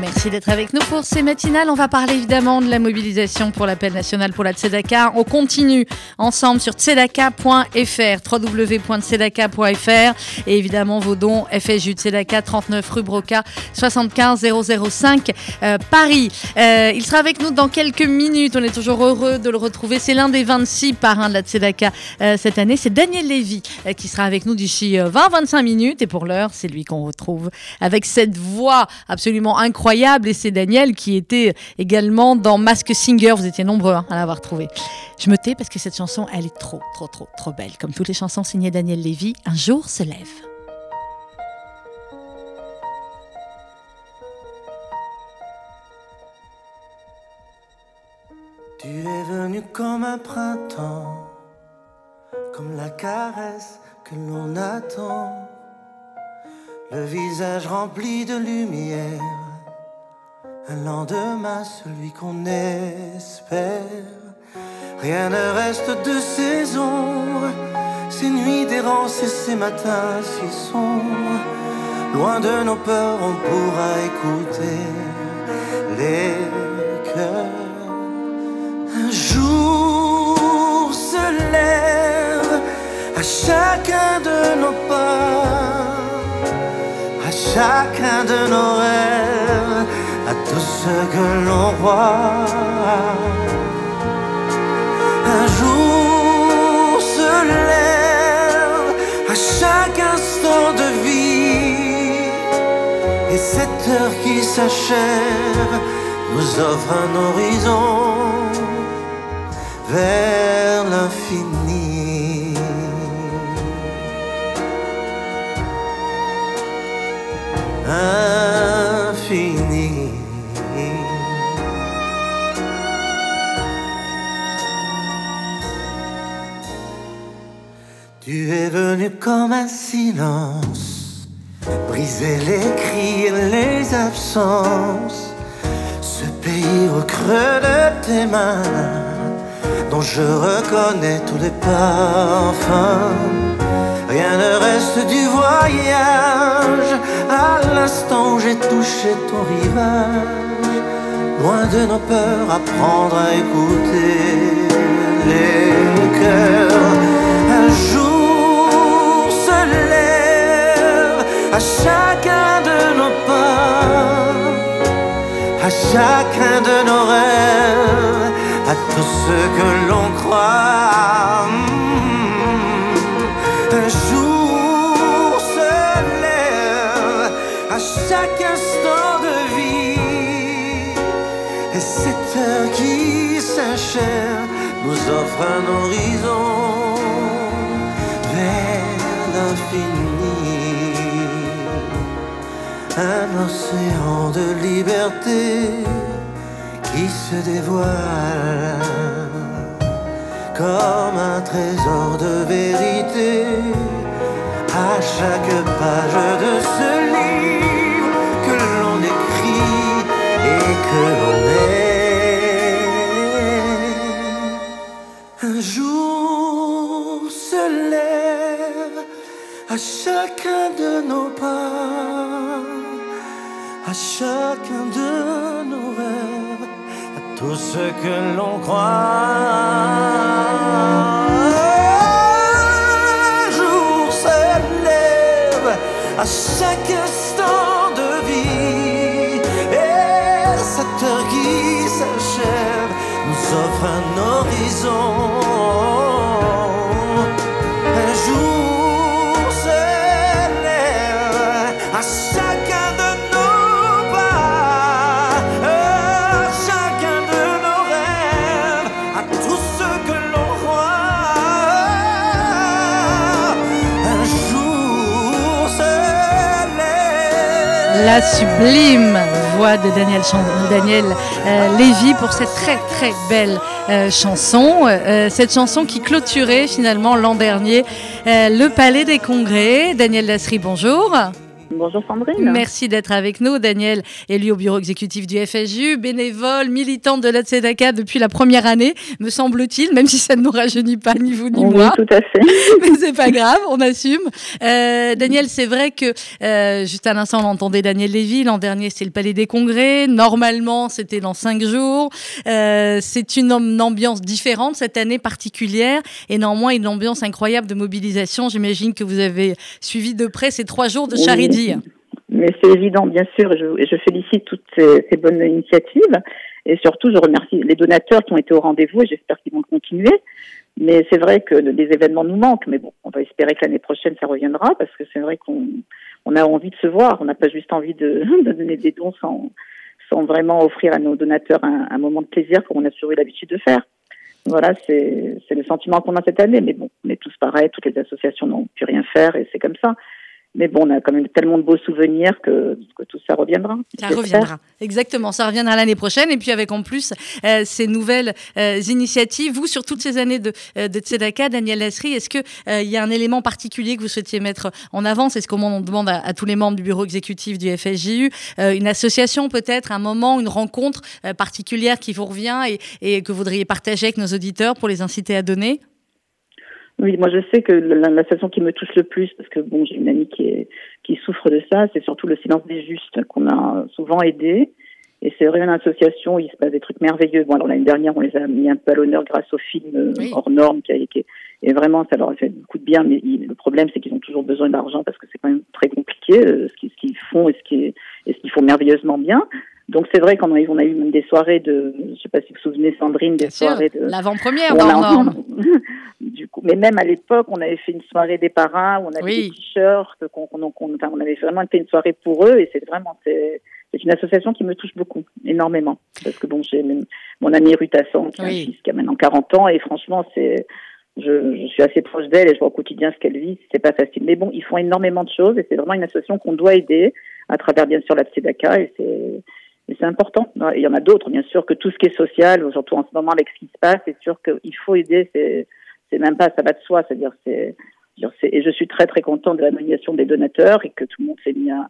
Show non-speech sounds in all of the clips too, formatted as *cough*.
Merci d'être avec nous pour ces matinales. On va parler évidemment de la mobilisation pour l'appel national pour la Tzedaka. On continue ensemble sur tzedaka.fr, www.tzedaka.fr et évidemment vos dons FSU Tzedaka 39 rue Broca 75 005 euh, Paris. Euh, il sera avec nous dans quelques minutes. On est toujours heureux de le retrouver. C'est l'un des 26 parrains de la Tzedaka euh, cette année. C'est Daniel Lévy qui sera avec nous d'ici 20-25 minutes et pour l'heure, c'est lui qu'on retrouve avec cette voix absolument incroyable et c'est Daniel qui était également dans Mask Singer. Vous étiez nombreux hein, à l'avoir trouvé. Je me tais parce que cette chanson, elle est trop, trop, trop, trop belle. Comme toutes les chansons signées Daniel Lévy, un jour se lève. Tu es venu comme un printemps, comme la caresse que l'on attend, le visage rempli de lumière un lendemain, celui qu'on espère. Rien ne reste de ces ombres, ces nuits d'errance et ces matins si sombres. Loin de nos peurs, on pourra écouter les cœurs. Un jour se lève à chacun de nos pas, à chacun de nos rêves à tout ce que l'on voit. Un jour se lève à chaque instant de vie, et cette heure qui s'achève nous offre un horizon vers l'infini. Infini. Tu es venu comme un silence, briser les cris et les absences, ce pays au creux de tes mains, dont je reconnais tous les parfums. Rien ne reste du voyage à l'instant où j'ai touché ton rivage. Loin de nos peurs, apprendre à écouter les cœurs. À chacun de nos pas, à chacun de nos rêves, à tout ce que l'on croit. Un jour se lève à chaque instant de vie, et cette heure qui s'achève nous offre un horizon vers l'infini, un océan de liberté qui se dévoile comme un trésor de vérité à chaque page de ce livre que l'on écrit et que l'on est. chacun de nos rêves tout ce que l'on croit. Un jour se lève à chaque instant de vie, et cette heure qui s'achève nous offre un horizon. La sublime voix de Daniel, euh, Lévy pour cette très très belle euh, chanson. Euh, cette chanson qui clôturait finalement l'an dernier le Palais des Congrès. Daniel Lasserie, bonjour. Bonjour Sandrine. Merci d'être avec nous. Daniel, élu au bureau exécutif du FSU, bénévole, militante de la Tzedaka depuis la première année, me semble-t-il, même si ça ne nous rajeunit pas, ni vous ni oui, moi. tout à fait. *laughs* Mais c'est pas grave, on assume. Euh, Daniel, c'est vrai que, euh, juste à l'instant, on entendait Daniel Lévy. L'an dernier, c'était le Palais des Congrès. Normalement, c'était dans cinq jours. Euh, c'est une, une ambiance différente cette année particulière et néanmoins une ambiance incroyable de mobilisation. J'imagine que vous avez suivi de près ces trois jours de Oui. Mais c'est évident, bien sûr, je, je félicite toutes ces, bonnes initiatives. Et surtout, je remercie les donateurs qui ont été au rendez-vous et j'espère qu'ils vont continuer. Mais c'est vrai que des événements nous manquent. Mais bon, on va espérer que l'année prochaine, ça reviendra parce que c'est vrai qu'on on a envie de se voir. On n'a pas juste envie de, *laughs* donner des dons sans, vraiment offrir à nos donateurs un, un moment de plaisir comme on a toujours eu l'habitude de faire. Voilà, c'est le sentiment qu'on a cette année. Mais bon, on est tous pareils. Toutes les associations n'ont pu rien faire et c'est comme ça. Mais bon, on a quand même tellement de beaux souvenirs que, que tout ça reviendra. Ça reviendra. Exactement, ça reviendra l'année prochaine. Et puis avec en plus euh, ces nouvelles euh, initiatives, vous, sur toutes ces années de, euh, de Tzedaka, Daniel Lasserie, est-ce qu'il il y a un élément particulier que vous souhaitiez mettre en avant? C'est ce qu'on demande à, à tous les membres du bureau exécutif du FSJU. Euh, une association peut-être, un moment, une rencontre euh, particulière qui vous revient et, et que vous voudriez partager avec nos auditeurs pour les inciter à donner? Oui, moi je sais que la- l'association qui me touche le plus, parce que bon, j'ai une amie qui, est, qui souffre de ça, c'est surtout le silence des justes qu'on a souvent aidé. Et c'est vraiment une association il se passe des trucs merveilleux. Bon, alors l'année dernière, on les a mis un peu à l'honneur grâce au film euh, Oui. hors norme qui a qui est- et vraiment ça leur a fait beaucoup de bien. Mais il- le problème, c'est qu'ils ont toujours besoin d'argent parce que c'est quand même très compliqué euh, ce qu'ils font et ce qu'ils et ce qu'ils font merveilleusement bien. Donc c'est vrai qu'on a, eu- on a eu même des soirées de, je sais pas si vous vous souvenez Sandrine, des Bien sûr, soirées de, l'avant-première *laughs* dans a- Norme. du coup, mais même à l'époque, on avait fait une soirée des parrains, où on avait Oui. des t-shirts, qu'on, qu'on, qu'on- enfin, on avait vraiment fait une soirée pour eux, et c'est vraiment, c'est, c'est une association qui me touche beaucoup, énormément, parce que bon, j'ai même mon amie Ruth Hassan, qui Oui. qui a maintenant 40 ans, et franchement, c'est, je, je suis assez proche d'elle et je vois au quotidien ce qu'elle vit, c'est pas facile. Mais bon, ils font énormément de choses, et c'est vraiment une association qu'on doit aider, à travers bien sûr la Tzedaka, et c'est, et c'est important. Il y en a d'autres, bien sûr, que tout ce qui est social, surtout en ce moment avec ce qui se passe, c'est sûr qu'il faut aider. C'est, c'est même pas, ça va de soi. C'est-à-dire, c'est, et je suis très très contente de la nomination des donateurs et que tout le monde s'est mis à,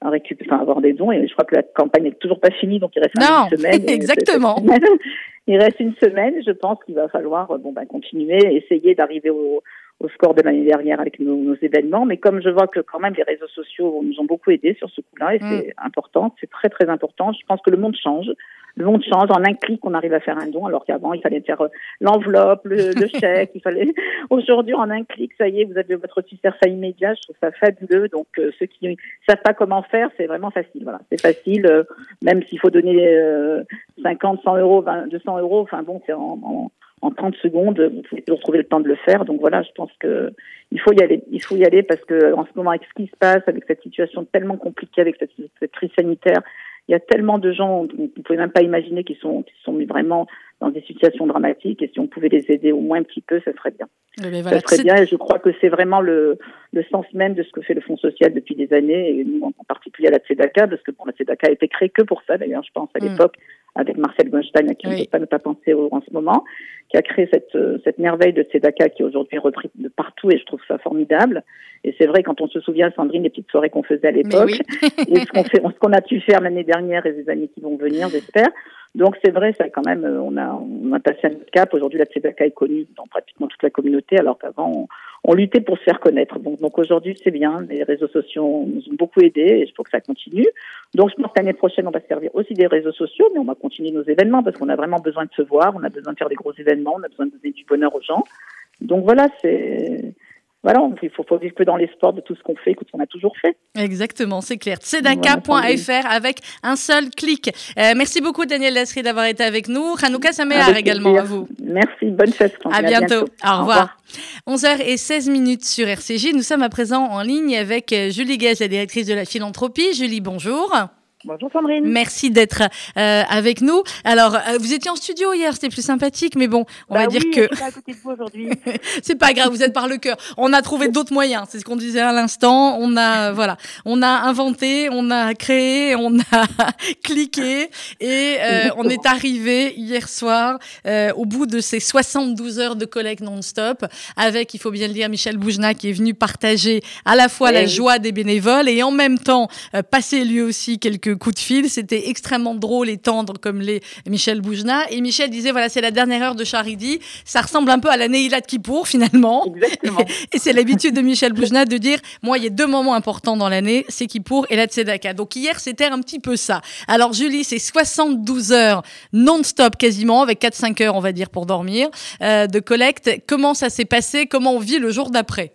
à récupérer, enfin, à avoir des dons. Et je crois que la campagne n'est toujours pas finie, donc il reste Non, une semaine. *laughs* Exactement. *laughs* il reste une semaine. Je pense qu'il va falloir, bon, ben, continuer, essayer d'arriver au, au score de l'année dernière avec nos, nos événements. Mais comme je vois que quand même les réseaux sociaux nous ont beaucoup aidés sur ce coup-là, et Mm. c'est important, c'est très très important. Je pense que le monde change. Le monde change. En un clic, on arrive à faire un don, alors qu'avant, il fallait faire euh, l'enveloppe, le, le *laughs* chèque. il fallait. *laughs* Aujourd'hui, en un clic, ça y est, vous avez votre ça immédiat. Je trouve ça fabuleux. Donc, euh, ceux qui ne savent pas comment faire, c'est vraiment facile. Voilà, c'est facile. euh, même s'il faut donner euh, 50, 100 euros, 20, 200 euros. Enfin bon, c'est en, en en 30 secondes, vous pouvez toujours trouver le temps de le faire. Donc voilà, je pense que il faut y aller. Il faut y aller parce que en ce moment, avec ce qui se passe, avec cette situation tellement compliquée, avec cette, cette crise sanitaire, il y a tellement de gens, vous ne pouvez même pas imaginer, qui sont, qui sont mis vraiment dans des situations dramatiques. Et si on pouvait les aider au moins un petit peu, ça serait bien. Ça serait bien. Et je crois que c'est vraiment le, le sens même de ce que fait le Fonds social depuis des années, et nous en particulier à la Tzedaka, parce que bon, la Tzedaka a été créée que pour ça, d'ailleurs, je pense, à Mm. l'époque, avec Marcel Goldstein, à qui on ne peut pas ne pas penser au- en ce moment, qui a créé cette, euh, cette merveille de Tzedaka qui est aujourd'hui reprise de partout, et je trouve ça formidable. Et c'est vrai, quand on se souvient, Sandrine, des petites soirées qu'on faisait à l'époque, oui. *laughs* et ce qu'on fait, ce qu'on a pu faire l'année dernière et les années qui vont venir, j'espère. Donc c'est vrai, ça quand même, euh, on a, on a passé un cap. Aujourd'hui, la Tzedaka est connue dans pratiquement toute la communauté, alors qu'avant, on, on luttait pour se faire connaître. Donc, donc aujourd'hui, c'est bien. Les réseaux sociaux nous ont beaucoup aidés et il faut que ça continue. Donc je pense que l'année prochaine, on va se servir aussi des réseaux sociaux, mais on va continuer nos événements parce qu'on a vraiment besoin de se voir, on a besoin de faire des gros événements, on a besoin de donner du bonheur aux gens. Donc voilà, c'est voilà, il faut, faut vivre que dans l'espoir de tout ce qu'on fait, que qu'on a toujours fait. Exactement, c'est clair. Tzedaka.fr avec un seul clic. Euh, merci beaucoup Daniel Lasserie d'avoir été avec nous. Hanouka Samear Avec également plaisir. à vous. Merci, bonne fête. À bientôt. Au revoir. 11h16 minutes sur RCJ. Nous sommes à présent en ligne avec euh, Julie Guez, la directrice de la philanthropie. Julie, bonjour. Bonjour Sandrine. Merci d'être euh, avec nous. Alors, euh, vous étiez en studio hier, c'était plus sympathique, mais bon, on Bah va dire oui, que je suis pas à côté de vous aujourd'hui. *laughs* c'est pas grave, vous êtes par le cœur. On a trouvé d'autres moyens, c'est ce qu'on disait à l'instant. On a, voilà, on a inventé, on a créé, on a *laughs* cliqué et euh, on est arrivé hier soir euh, au bout de ces 72 heures de collecte non-stop avec, il faut bien le dire, Michel Boujna qui est venu partager à la fois Eh la joie des bénévoles et en même temps euh, passer lui aussi quelques coups de fil. C'était extrêmement drôle et tendre comme les Michel Boujna. Et Michel disait, voilà, c'est la dernière heure de Charidi. Ça ressemble un peu à la Neila de Kippour finalement. Exactement. *laughs* Et c'est l'habitude de Michel Boujna de dire, moi, il y a deux moments importants dans l'année, c'est Kippour et la Tzedaka. Donc hier, c'était un petit peu ça. Alors Julie, c'est 72 heures non-stop quasiment, avec 4-5 heures, on va dire, pour dormir, euh, de collecte. Comment ça s'est passé? Comment on vit le jour d'après?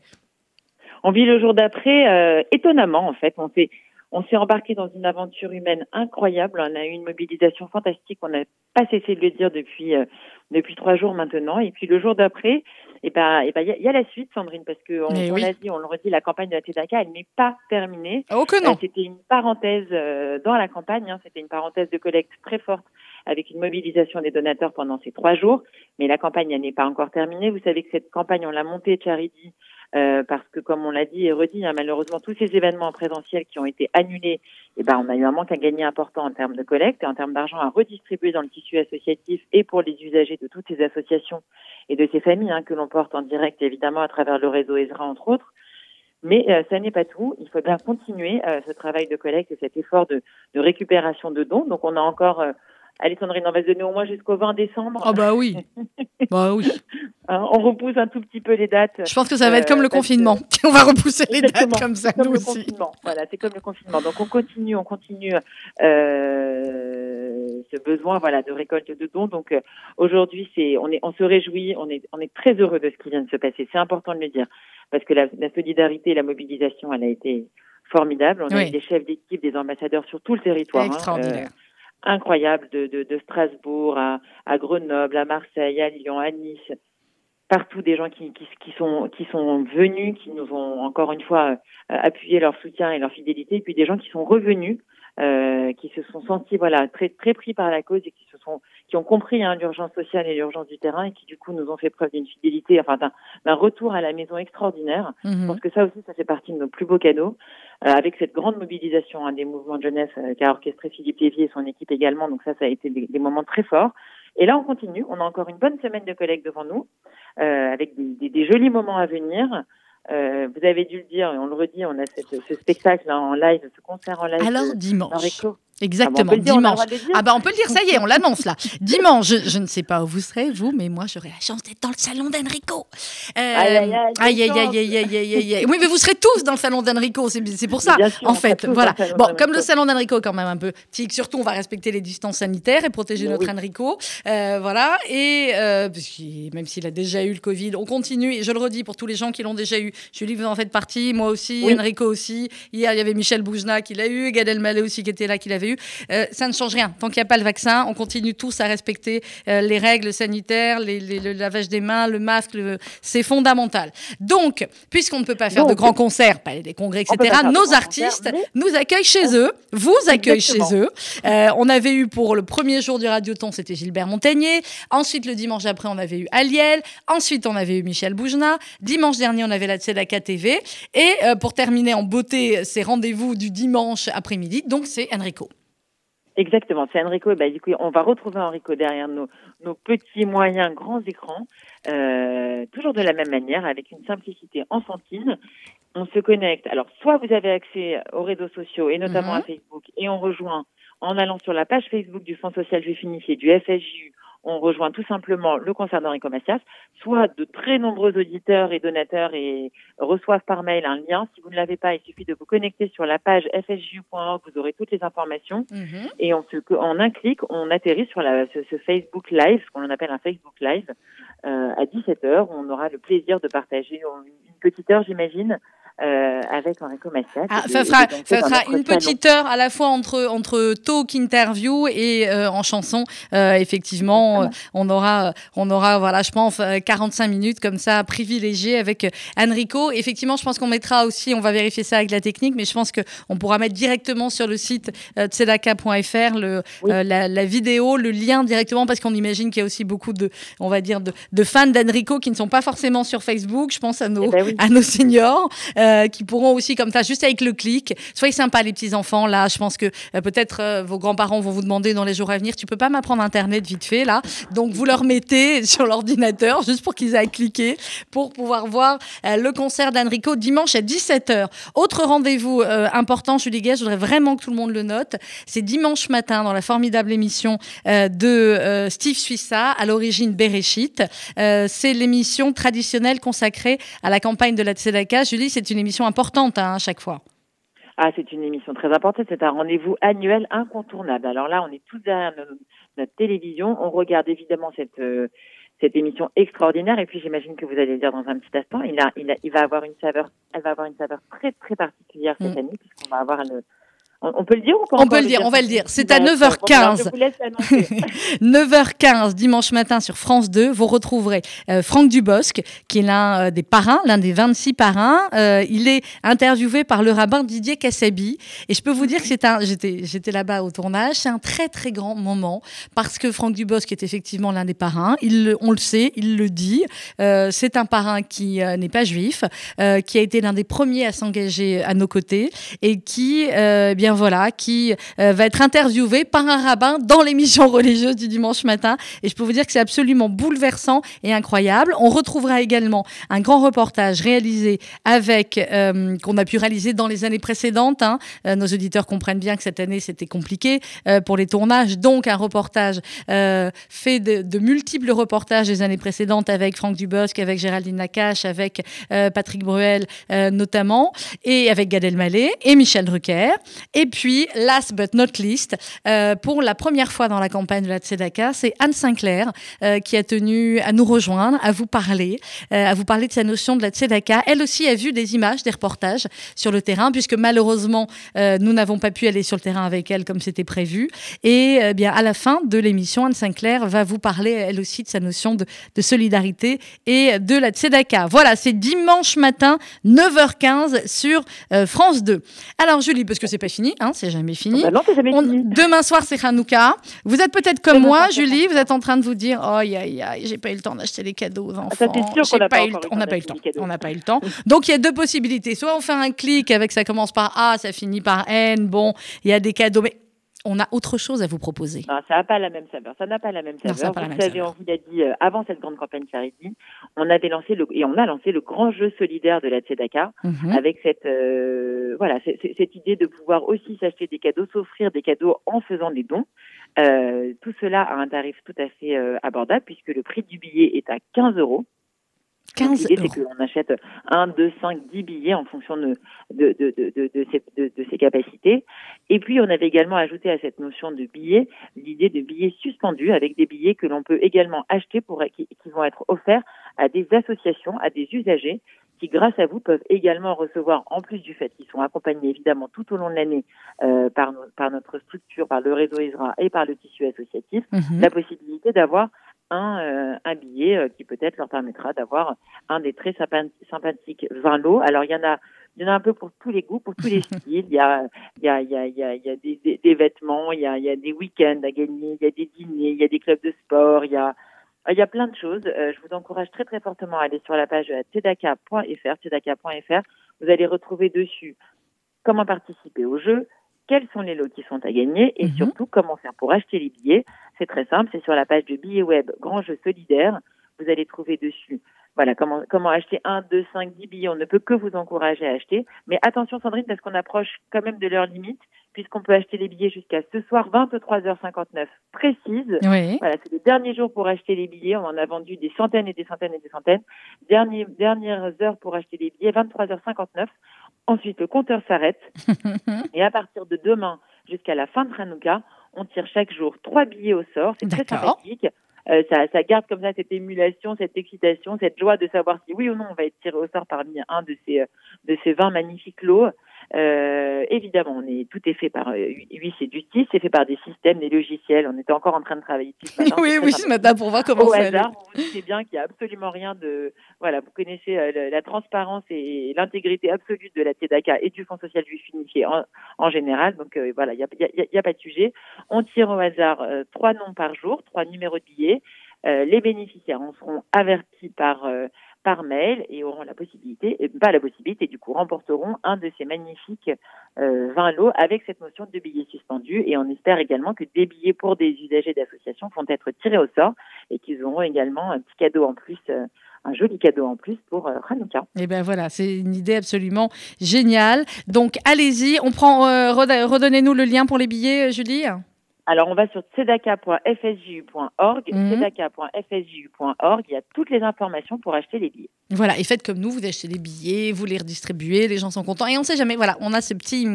On vit le jour d'après euh, étonnamment en fait. On s'est on s'est embarqué dans une aventure humaine incroyable. On a eu une mobilisation fantastique. On n'a pas cessé de le dire depuis euh, depuis trois jours maintenant. Et puis le jour d'après, et ben et ben il y, a- il y a la suite, Sandrine, parce que on, Mais on oui. l'a dit, on le redit, la campagne de la TEDACA, elle n'est pas terminée. Oh que Euh, non C'était une parenthèse euh, dans la campagne. hein. C'était une parenthèse de collecte très forte avec une mobilisation des donateurs pendant ces trois jours. Mais la campagne elle n'est pas encore terminée. Vous savez que cette campagne, on l'a montée Charity euh, parce que, comme on l'a dit et redit, hein, malheureusement, tous ces événements en présentiel qui ont été annulés, eh ben, on a eu un manque à gagner important en termes de collecte et en termes d'argent à redistribuer dans le tissu associatif et pour les usagers de toutes ces associations et de ces familles hein, que l'on porte en direct, évidemment, à travers le réseau ESRA, entre autres. Mais euh, ça n'est pas tout. Il faut bien continuer euh, ce travail de collecte et cet effort de, de récupération de dons. Donc, on a encore, euh, allez Sandrine, on va se donner au moins jusqu'au 20 décembre. Oh bah oui *laughs* Bah oui Hein, on repousse un tout petit peu les dates. Je pense que ça va être comme Euh, le parce confinement. *laughs* On va repousser les dates comme ça, comme nous le aussi. confinement. Voilà, c'est comme le confinement. Donc on continue, on continue euh, ce besoin, voilà, de récolte de dons. Donc euh, aujourd'hui, c'est, on est, on se réjouit, on est, on est très heureux de ce qui vient de se passer. C'est important de le dire parce que la, la solidarité et la mobilisation, elle a été formidable. On a eu des chefs d'équipe, des ambassadeurs sur tout le territoire. hein, Extraordinaire. euh, incroyable de, de, de Strasbourg à, à Grenoble, à Marseille, à Lyon, à Nice, partout des gens qui, qui, qui sont qui sont venus, qui nous ont encore une fois euh, appuyé leur soutien et leur fidélité, et puis des gens qui sont revenus, euh, qui se sont sentis voilà très très pris par la cause et qui se sont qui ont compris hein, l'urgence sociale et l'urgence du terrain et qui du coup nous ont fait preuve d'une fidélité, enfin d'un d'un retour à la maison extraordinaire. Je Mhm. pense que ça aussi, ça fait partie de nos plus beaux cadeaux, euh, avec cette grande mobilisation hein, des mouvements de jeunesse euh, qu'a orchestré Philippe Lévy et son équipe également. Donc ça, ça a été des, des moments très forts. Et là, on continue. On a encore une bonne semaine de collecte devant nous, euh, avec des, des- des jolis moments à venir. Euh, vous avez dû le dire, et on le redit, on a cette- ce spectacle en live, ce concert en live. Alors de dimanche. Ah Exactement, peut le dire, on a le dimanche. Ah bah on peut le dire, ça y est, on l'annonce là. *laughs* Dimanche, je, je ne sais pas où vous serez, vous, mais moi j'aurai la chance d'être dans le salon d'Enrico. Euh, Aïe, aïe, aïe, aïe, aïe, aïe, aïe. Oui, mais vous serez tous dans le salon d'Enrico, c'est pour ça. Sûr, en fait, voilà. Bon, comme le salon d'Enrico est quand même un peu tic, surtout on va respecter les distances sanitaires et protéger Mais notre oui. Enrico. Euh, voilà. Et euh, même s'il a déjà eu le Covid, on continue. Et je le redis pour tous les gens qui l'ont déjà eu. Julie, vous en faites partie, moi aussi, Oui. Enrico aussi. Hier, il y avait Michel Boujna qui l'a eu, Gad Elmaleh aussi qui était là, qui l'avait eu. Euh, ça ne change rien. Tant qu'il n'y a pas le vaccin, on continue tous à respecter euh, les règles sanitaires, les- les- le lavage des mains, le masque, le- c'est fondamental. Donc, puisqu'on ne peut pas faire de grands concerts, pas des congrès, etc., nos artistes concerts, nous accueillent chez eux, vous accueillent chez eux. Euh, on avait eu pour le premier jour du Radioton, c'était Gilbert Montagnier. Ensuite, le dimanche après, on avait eu Aliel. Ensuite, on avait eu Michel Boujna. Dimanche dernier, on avait la Tzedaka TV. Et pour terminer en beauté, ces rendez-vous du dimanche après-midi, donc c'est Enrico. Exactement, c'est Enrico. Et ben, du coup, on va retrouver Enrico derrière nos, nos petits, moyens, grands écrans, euh, toujours de la même manière, avec une simplicité enfantine. On se connecte. Alors, soit vous avez accès aux réseaux sociaux, et notamment Mhm. à Facebook, et on rejoint en allant sur la page Facebook du Fonds social juif unifié, du FSJU, on rejoint tout simplement le concert d'Enrico Macias, soit de très nombreux auditeurs et donateurs et reçoivent par mail un lien. Si vous ne l'avez pas, il suffit de vous connecter sur la page fsju.org, vous aurez toutes les informations et on se, en un clic, on atterrit sur la, ce, ce Facebook Live, ce qu'on appelle un Facebook Live, euh, à 17h. On aura le plaisir de partager une petite heure, j'imagine, euh, avec Enrico Macias. Ah, ça sera, ça sera une petite heure à la fois entre, entre talk, interview et euh, en chanson. Euh, effectivement, on aura, on aura, voilà, je pense, 45 minutes comme ça privilégiées avec Enrico. Effectivement, je pense qu'on mettra aussi, on va vérifier ça avec la technique, mais je pense qu'on pourra mettre directement sur le site tzedaka.fr le, la, la, vidéo, le lien directement, parce qu'on imagine qu'il y a aussi beaucoup de, on va dire, de, de fans d'Enrico qui ne sont pas forcément sur Facebook. Je pense à nos, eh ben à nos seniors. Euh, qui pourront aussi comme ça, juste avec le clic. Soyez sympas les petits enfants. Là, je pense que euh, peut-être euh, vos grands-parents vont vous demander dans les jours à venir, tu peux pas m'apprendre Internet vite fait là. Donc vous leur mettez *laughs* sur l'ordinateur juste pour qu'ils aillent cliquer pour pouvoir voir le concert d'Enrico dimanche à 17h. Autre rendez-vous important, Julie Guet, je voudrais vraiment que tout le monde le note. C'est dimanche matin dans la formidable émission de Steve Suissa, à l'origine Bereshit. c'est l'émission traditionnelle consacrée à la campagne de la Tzedaka. Julie, c'est une une émission importante hein, à chaque fois. Ah, c'est une émission très importante. C'est un rendez-vous annuel incontournable. Alors là, on est tous derrière notre, télévision. On regarde évidemment cette euh, cette émission extraordinaire. Et puis, j'imagine que vous allez le dire dans un petit instant, il, a, il, a, il va avoir une saveur, elle va avoir une saveur très très particulière cette mm. année puisqu'on va avoir le, on peut le dire ou On peut le dire, on va le dire. C'est à 9h15. 9h15 *laughs* dimanche matin sur France 2, vous retrouverez euh, Franck Dubosc, qui est l'un euh, des parrains, l'un des 26 parrains. Euh, il est interviewé par le rabbin Didier Kassabi. Et je peux vous dire que c'est un, j'étais, j'étais là-bas au tournage, c'est un très très grand moment parce que Franck Dubosc est effectivement l'un des parrains. Il, on le sait, il le dit. c'est un parrain qui n'est pas juif, qui a été l'un des premiers à s'engager à nos côtés et qui, eh bien voilà, qui euh, va être interviewé par un rabbin dans l'émission religieuse du dimanche matin. Et je peux vous dire que c'est absolument bouleversant et incroyable. On retrouvera également un grand reportage réalisé avec, euh, qu'on a pu réaliser dans les années précédentes. Hein. Euh, nos auditeurs comprennent bien que cette année, c'était compliqué pour les tournages. Donc, un reportage fait de, multiples reportages des années précédentes avec Franck Dubosc, avec Géraldine Nakache, avec Patrick Bruel notamment, et avec Gad Elmaleh et Michel Drucker. Et puis, last but not least, euh, pour la première fois dans la campagne de la Tzedaka, c'est Anne Sinclair euh, qui a tenu à nous rejoindre, à vous parler, euh, à vous parler de sa notion de la Tzedaka. Elle aussi a vu des images, des reportages sur le terrain, puisque malheureusement, nous n'avons pas pu aller sur le terrain avec elle comme c'était prévu. Et bien, à la fin de l'émission, Anne Sinclair va vous parler, elle aussi, de sa notion de, solidarité et de la Tzedaka. Voilà, c'est dimanche matin, 9h15 sur France 2. Alors, Julie, parce que c'est pas fini, Hein, c'est jamais fini. Bah demain soir, c'est Hanouka. Vous êtes peut-être comme moi, Julie, vous êtes en train de vous dire Oh, aïe, aïe, j'ai pas eu le temps d'acheter les cadeaux aux ah, enfants. Ça, n'a pas, eu le temps. On n'a pas eu le temps. On n'a pas eu le temps. Donc, il y a deux possibilités. Soit on fait un clic avec ça commence par A, ça finit par N. Bon, il y a des cadeaux. Mais on a autre chose à vous proposer. ça n'a pas la même saveur. Ça n'a pas la même saveur. vous savez, on vous l'a dit euh, avant cette grande campagne Charity, on avait lancé le et on a lancé le grand jeu solidaire de la Tzedaka mhm. avec cette euh, voilà cette idée de pouvoir aussi s'acheter des cadeaux, s'offrir des cadeaux en faisant des dons. Euh, tout cela à un tarif tout à fait abordable puisque le prix du billet est à 15 euros. 15 L'idée, c'est qu'on achète 1, 2, 5, 10 billets en fonction de, de, de, de, de, ses, de, ses capacités. Et puis, on avait également ajouté à cette notion de billets l'idée de billets suspendus avec des billets que l'on peut également acheter pour, qui, qui vont être offerts à des associations, à des usagers qui, grâce à vous, peuvent également recevoir, en plus du fait qu'ils sont accompagnés évidemment tout au long de l'année euh, par, par notre structure, par le réseau ISRA et par le tissu associatif, mhm. la possibilité d'avoir un, euh, un billet euh, qui peut-être leur permettra d'avoir un des très sympathiques vins lots. Alors il y en a il y en a un peu pour tous les goûts, pour tous les styles. Il y a, il y a, il y a, il y a, il y a des, des, vêtements, il y a, il y a des week-ends à gagner, il y a des dîners, il y a des clubs de sport, il y a, il y a plein de choses. Euh, je vous encourage très très fortement à aller sur la page tedaka.fr, tedaka.fr. Vous allez retrouver dessus comment participer au jeu, quels sont les lots qui sont à gagner et mhm. surtout comment faire pour acheter les billets. C'est très simple, c'est sur la page de billets web Grand Jeu Solidaire. Vous allez trouver dessus voilà comment comment acheter un, deux, cinq, dix billets. On ne peut que vous encourager à acheter. Mais attention Sandrine, parce qu'on approche quand même de l'heure limite, puisqu'on peut acheter les billets jusqu'à ce soir 23h59 précise. Oui. Voilà, c'est le dernier jour pour acheter les billets. On en a vendu des centaines et des centaines et des centaines. Dernier, dernières heures pour acheter les billets, 23h59. Ensuite, le compteur s'arrête. *laughs* et à partir de demain jusqu'à la fin de Hanouka, on tire chaque jour trois billets au sort. C'est très sympathique. euh, ça, ça garde comme ça cette émulation, cette excitation, cette joie de savoir si oui ou non on va être tiré au sort parmi un de ces de ces 20 magnifiques lots. Euh, évidemment, on est tout est fait par euh, c'est Justice, c'est fait par des systèmes, des logiciels. On était encore en train de travailler dessus ce matin. *laughs* oui, oui, ce matin pour voir comment Au ça hasard, vous savez bien qu'il n'y a absolument rien de. Voilà, vous connaissez euh, la, transparence et l'intégrité absolue de la TEDACA et du Fonds social juif unifié en, en général. Donc euh, voilà, il n'y a, y a, y a, pas de sujet. On tire au hasard euh, trois noms par jour, trois numéros de billets. les bénéficiaires en seront avertis par par mail et auront la possibilité, euh, pas la possibilité, du coup remporteront un de ces magnifiques euh, 20 lots avec cette notion de billets suspendus et on espère également que des billets pour des usagers d'associations vont être tirés au sort et qu'ils auront également un petit cadeau en plus. Euh, un joli cadeau en plus pour euh, Hanouka. Et eh ben voilà, c'est une idée absolument géniale. Donc allez-y, on prend, redonnez-nous le lien pour les billets, Julie. Alors, on va sur tzedaka.fsju.org, mmh. tzedaka.fsju.org. Il y a toutes les informations pour acheter les billets. Voilà, et faites comme nous, vous achetez les billets, vous les redistribuez, les gens sont contents. Et on ne sait jamais, voilà, on a ce petit,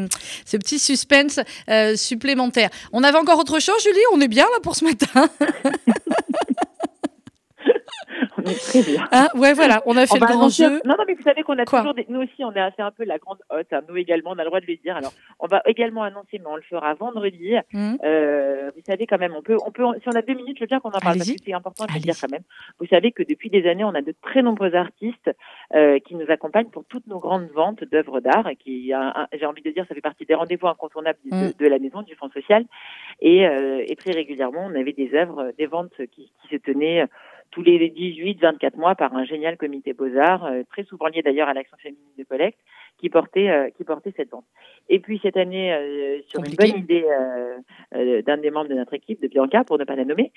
ce petit suspense euh, supplémentaire. On avait encore autre chose, Julie? On est bien là pour ce matin? *laughs* *laughs* très bien. Hein ouais, voilà, on a fait le grand jeu. Non, non, mais vous savez qu'on a toujours des... Nous aussi, on est assez un peu la grande hôte. Hein. Nous également, on a le droit de le dire. Alors, on va également annoncer, mais on le fera vendredi. Mmh. Euh, vous savez quand même, on peut, on peut, si on a deux minutes, je veux bien qu'on en parle parce que c'est important de le dire quand même. Vous savez que depuis des années, on a de très nombreux artistes euh, qui nous accompagnent pour toutes nos grandes ventes d'œuvres d'art et qui, j'ai envie de dire, ça fait partie des rendez-vous incontournables de, mmh. de, la maison du Fonds social. Et, euh, et très régulièrement, on avait des œuvres, des ventes qui, qui se tenaient tous les 18-24 mois par un génial comité Beaux-Arts, euh, très souvent lié d'ailleurs à l'action féminine de collecte, qui portait, euh, qui portait cette vente. Et puis cette année, euh, sur une bonne idée d'un des membres de notre équipe, de Bianca, pour ne pas la nommer,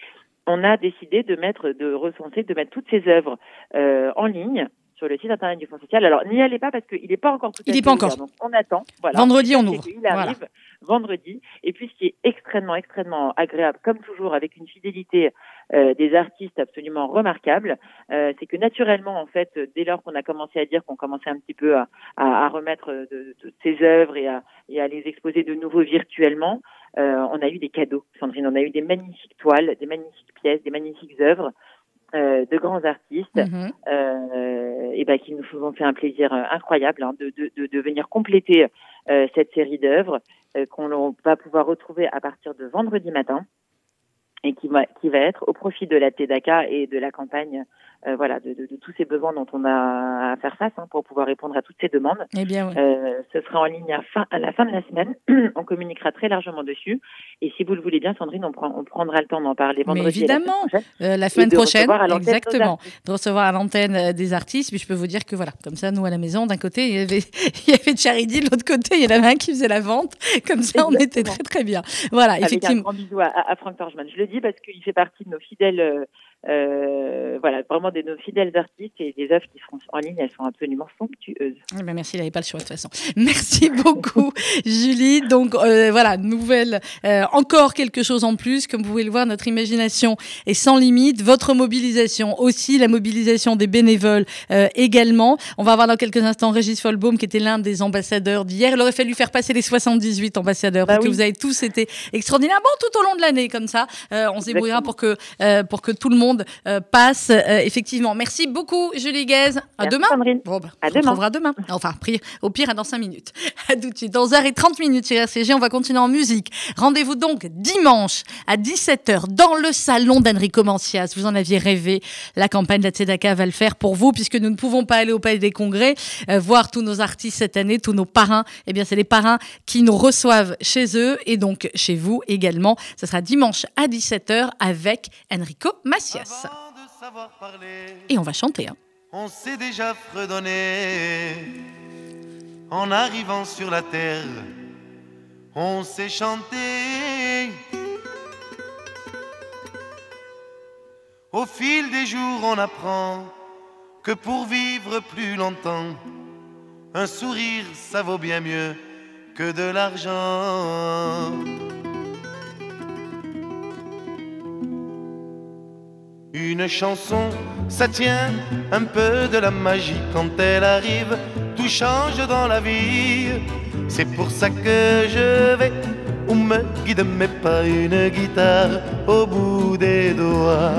on a décidé de mettre, de recenser, de mettre toutes ces œuvres en ligne sur le site internet du Fonds social. Alors n'y allez pas parce qu'il n'est pas encore tout à Il n'est pas encore. Donc on attend. Voilà. Vendredi on ouvre. Il arrive vendredi. Et puis ce qui est extrêmement, extrêmement agréable, comme toujours, avec une fidélité euh, des artistes absolument remarquable, euh, c'est que naturellement, en fait, dès lors qu'on a commencé à dire qu'on commençait un petit peu à, à, à remettre de, de, ses œuvres et à, et à les exposer de nouveau virtuellement, euh, on a eu des cadeaux, Sandrine. On a eu des magnifiques toiles, des magnifiques pièces, des magnifiques œuvres. Euh, de grands artistes mm-hmm. euh, et ben, qui nous ont fait un plaisir euh, incroyable hein, de, de, venir compléter euh, cette série d'œuvres euh, qu'on va pouvoir retrouver à partir de vendredi matin et qui va, qui va être au profit de la TEDACA et de la campagne euh, voilà, de, de, de, tous ces besoins dont on a à faire face hein, pour pouvoir répondre à toutes ces demandes. Eh bien, euh, ce sera en ligne à, fin, à la fin de la semaine. *clears throat* on communiquera très largement dessus. Et si vous le voulez bien, Sandrine, on, prend, on prendra le temps d'en parler vendredi. Mais évidemment, la semaine prochaine, euh, prochaine exactement, de recevoir à l'antenne euh, des artistes. Puis je peux vous dire que voilà, comme ça, nous à la maison, d'un côté, il y avait, *laughs* il y avait Charity, de l'autre côté, il y en avait un qui faisait la vente. Comme ça, exactement. on était très très bien. Voilà, Avec effectivement. Un grand bisou à, à Franck Torgeman. Je le dis parce qu'il fait partie de nos fidèles euh, voilà, vraiment des nos fidèles artistes et des œuvres qui seront en ligne, elles sont absolument somptueuses. Eh ben merci, pas le choix de toute façon. *laughs* Merci beaucoup, *laughs* Julie. Donc euh, voilà, nouvelle, euh, encore quelque chose en plus. Comme vous pouvez le voir, notre imagination est sans limite. Votre mobilisation aussi, la mobilisation des bénévoles euh, également. On va voir dans quelques instants Régis Folbaum, qui était l'un des ambassadeurs d'hier. Il aurait fallu faire passer les 78 ambassadeurs, bah parce oui. que vous avez tous été extraordinaires. Bon, tout au long de l'année, comme ça, euh, on se débrouillera pour que, pour que tout le monde euh, passe. Euh, effectivement. Merci beaucoup, Julie Guez. À Merci, demain. Bon, bah, à on demain. retrouvera demain. Enfin, au pire, dans 5 minutes. *laughs* À tout de suite. Dans 1h30 minutes sur RCG, on va continuer en musique. Rendez-vous donc dimanche à 17h dans le salon d'Enrico Mancias. Vous en aviez rêvé. La campagne de la Tzedaka va le faire pour vous, puisque nous ne pouvons pas aller au Palais des Congrès, euh, voir tous nos artistes cette année, tous nos parrains. Eh bien, c'est les parrains qui nous reçoivent chez eux et donc chez vous également. Ce sera dimanche à 17h avec Enrico Macias. Et on va chanter. Hein. On s'est déjà fredonné en arrivant sur la terre. On s'est chanté. Au fil des jours, on apprend que pour vivre plus longtemps, un sourire, ça vaut bien mieux que de l'argent. Une chanson, ça tient un peu de la magie quand elle arrive, tout change dans la vie. C'est pour ça que je vais où me guide mes pas une guitare au bout des doigts.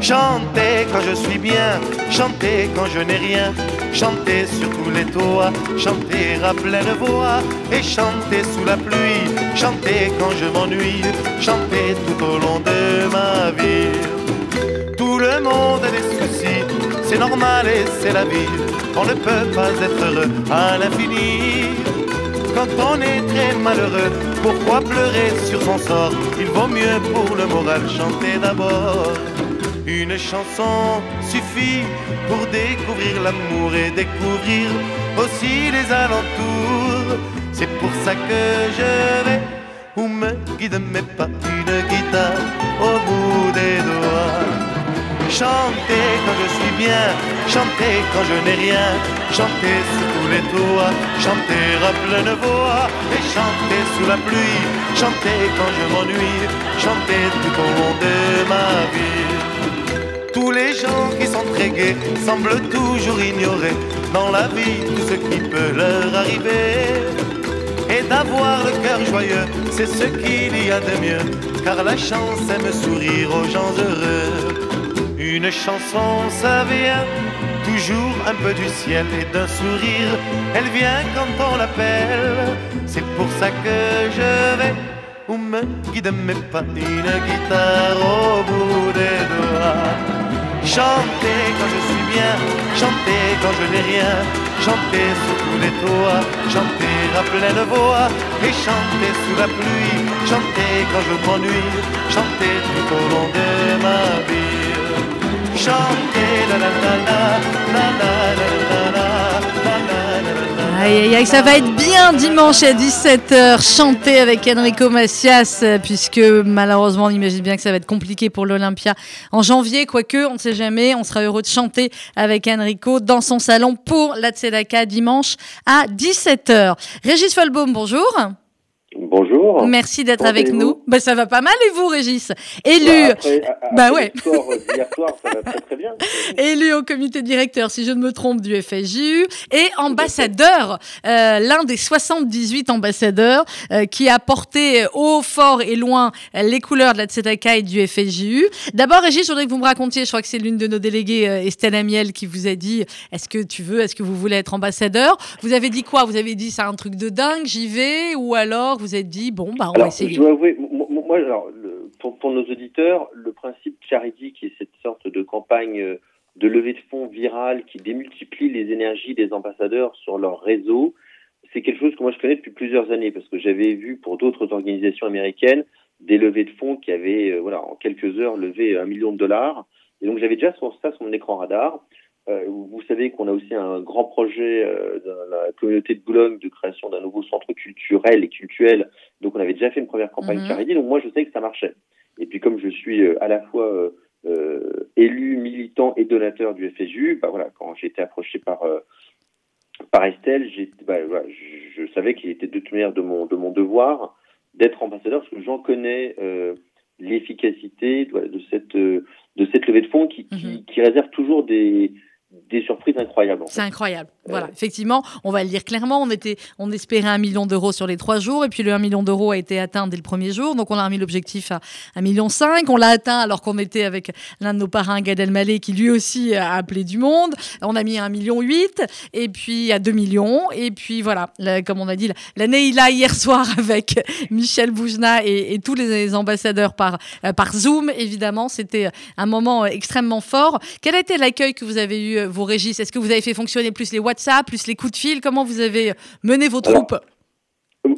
Chanter quand je suis bien, chanter quand je n'ai rien, chanter sur tous les toits, chanter à pleine voix et chanter sous la pluie, chanter quand je m'ennuie, chanter tout au long de ma vie. Le monde a des soucis, c'est normal et c'est la vie, on ne peut pas être heureux à l'infini. Quand on est très malheureux, pourquoi pleurer sur son sort? Il vaut mieux pour le moral chanter d'abord. Une chanson suffit pour découvrir l'amour et découvrir aussi les alentours. C'est pour ça que je vais où me guide mes pas une guitare au bout des doigts. Chanter quand je suis bien, chanter quand je n'ai rien, chanter sous tous les toits, chanter à pleine voix et chanter sous la pluie, chanter quand je m'ennuie, chanter tout au long de ma vie. Tous les gens qui sont très gais semblent toujours ignorer dans la vie tout ce qui peut leur arriver. Et d'avoir le cœur joyeux, c'est ce qu'il y a de mieux, car la chance aime sourire aux gens heureux. Une chanson, ça vient toujours un peu du ciel et d'un sourire, elle vient quand on l'appelle. C'est pour ça que je vais où me guide mes pas une guitare au bout des doigts. Chanter quand je suis bien, chanter quand je n'ai rien, chanter sous tous les toits, chanter à pleine voix et chanter sous la pluie, chanter quand je m'ennuie, chanter tout au long de ma vie. Aïe, aïe, aïe, ça va être bien dimanche à 17h, chanter avec Enrico Macias, euh, puisque malheureusement, on imagine bien que ça va être compliqué pour l'Olympia en janvier, quoique, on ne sait jamais, on sera heureux de chanter avec Enrico dans son salon pour la Tzedaka dimanche à 17h. Régis Folbaum, bonjour. Bonjour. Merci d'être avec nous. Bah, ça va pas mal et vous, Régis? Élu, Bah, après- Bah ouais. le score d'hier soir, ça va très très bien. *laughs* élu au comité directeur, si je ne me trompe, du FSJU et ambassadeur, euh, l'un des 78 ambassadeurs euh, qui a porté haut, fort et loin euh, les couleurs de la Tzedaka et du FSJU. D'abord, Régis, je voudrais que vous me racontiez, je crois que c'est l'une de nos déléguées, euh, Estelle Amiel, qui vous a dit est-ce que tu veux, est-ce que vous voulez être ambassadeur? Vous avez dit quoi? Vous avez dit c'est un truc de dingue, j'y vais? Ou alors vous êtes dit bon, bah on va essayer je dois avouer, mo- mo- moi, alors, le- pour, pour nos auditeurs, le principe Charity, qui est cette sorte de campagne euh, de levée de fonds virale qui démultiplie les énergies des ambassadeurs sur leur réseau, c'est quelque chose que moi je connais depuis plusieurs années parce que j'avais vu pour d'autres organisations américaines des levées de fonds qui avaient, euh, voilà, en quelques heures levé un million de dollars. Et donc j'avais déjà sur ça sur mon écran radar. Euh, vous savez qu'on a aussi un grand projet euh, dans la communauté de Boulogne de création d'un nouveau centre culturel et cultuel. Donc on avait déjà fait une première campagne Mhm. charity, donc moi je sais que ça marchait. Et puis comme je suis euh, à la fois euh, euh, élu, militant et donateur du FSU, bah voilà, quand j'ai été approché par euh, par Estelle, j'ai, bah, voilà, je, je savais qu'il était de toute manière de mon de mon devoir d'être ambassadeur parce que j'en connais euh, l'efficacité voilà, de cette euh, de cette levée de fonds qui, qui, Mhm. qui réserve toujours des des surprises incroyables. en fait. C'est incroyable. Euh, Voilà, effectivement, on va le dire clairement. On était, on espérait un million d'euros sur les trois jours, et puis le 1 million d'euros a été atteint dès le premier jour. Donc on a remis l'objectif à 1 million 5. On l'a atteint alors qu'on était avec l'un de nos parrains, Gad Elmaleh, qui lui aussi a appelé du monde. On a mis 1 million 8, et puis à 2 millions. Et puis voilà, là, comme on a dit, l'année il a hier soir *laughs* avec Michel Boujna et, et tous les ambassadeurs par, euh, par Zoom, évidemment. C'était un moment extrêmement fort. Quel a été l'accueil que vous avez eu, euh, vous, Régis Est-ce que vous avez fait fonctionner plus les WhatsApp, plus les coups de fil? Comment vous avez mené vos Alors, troupes?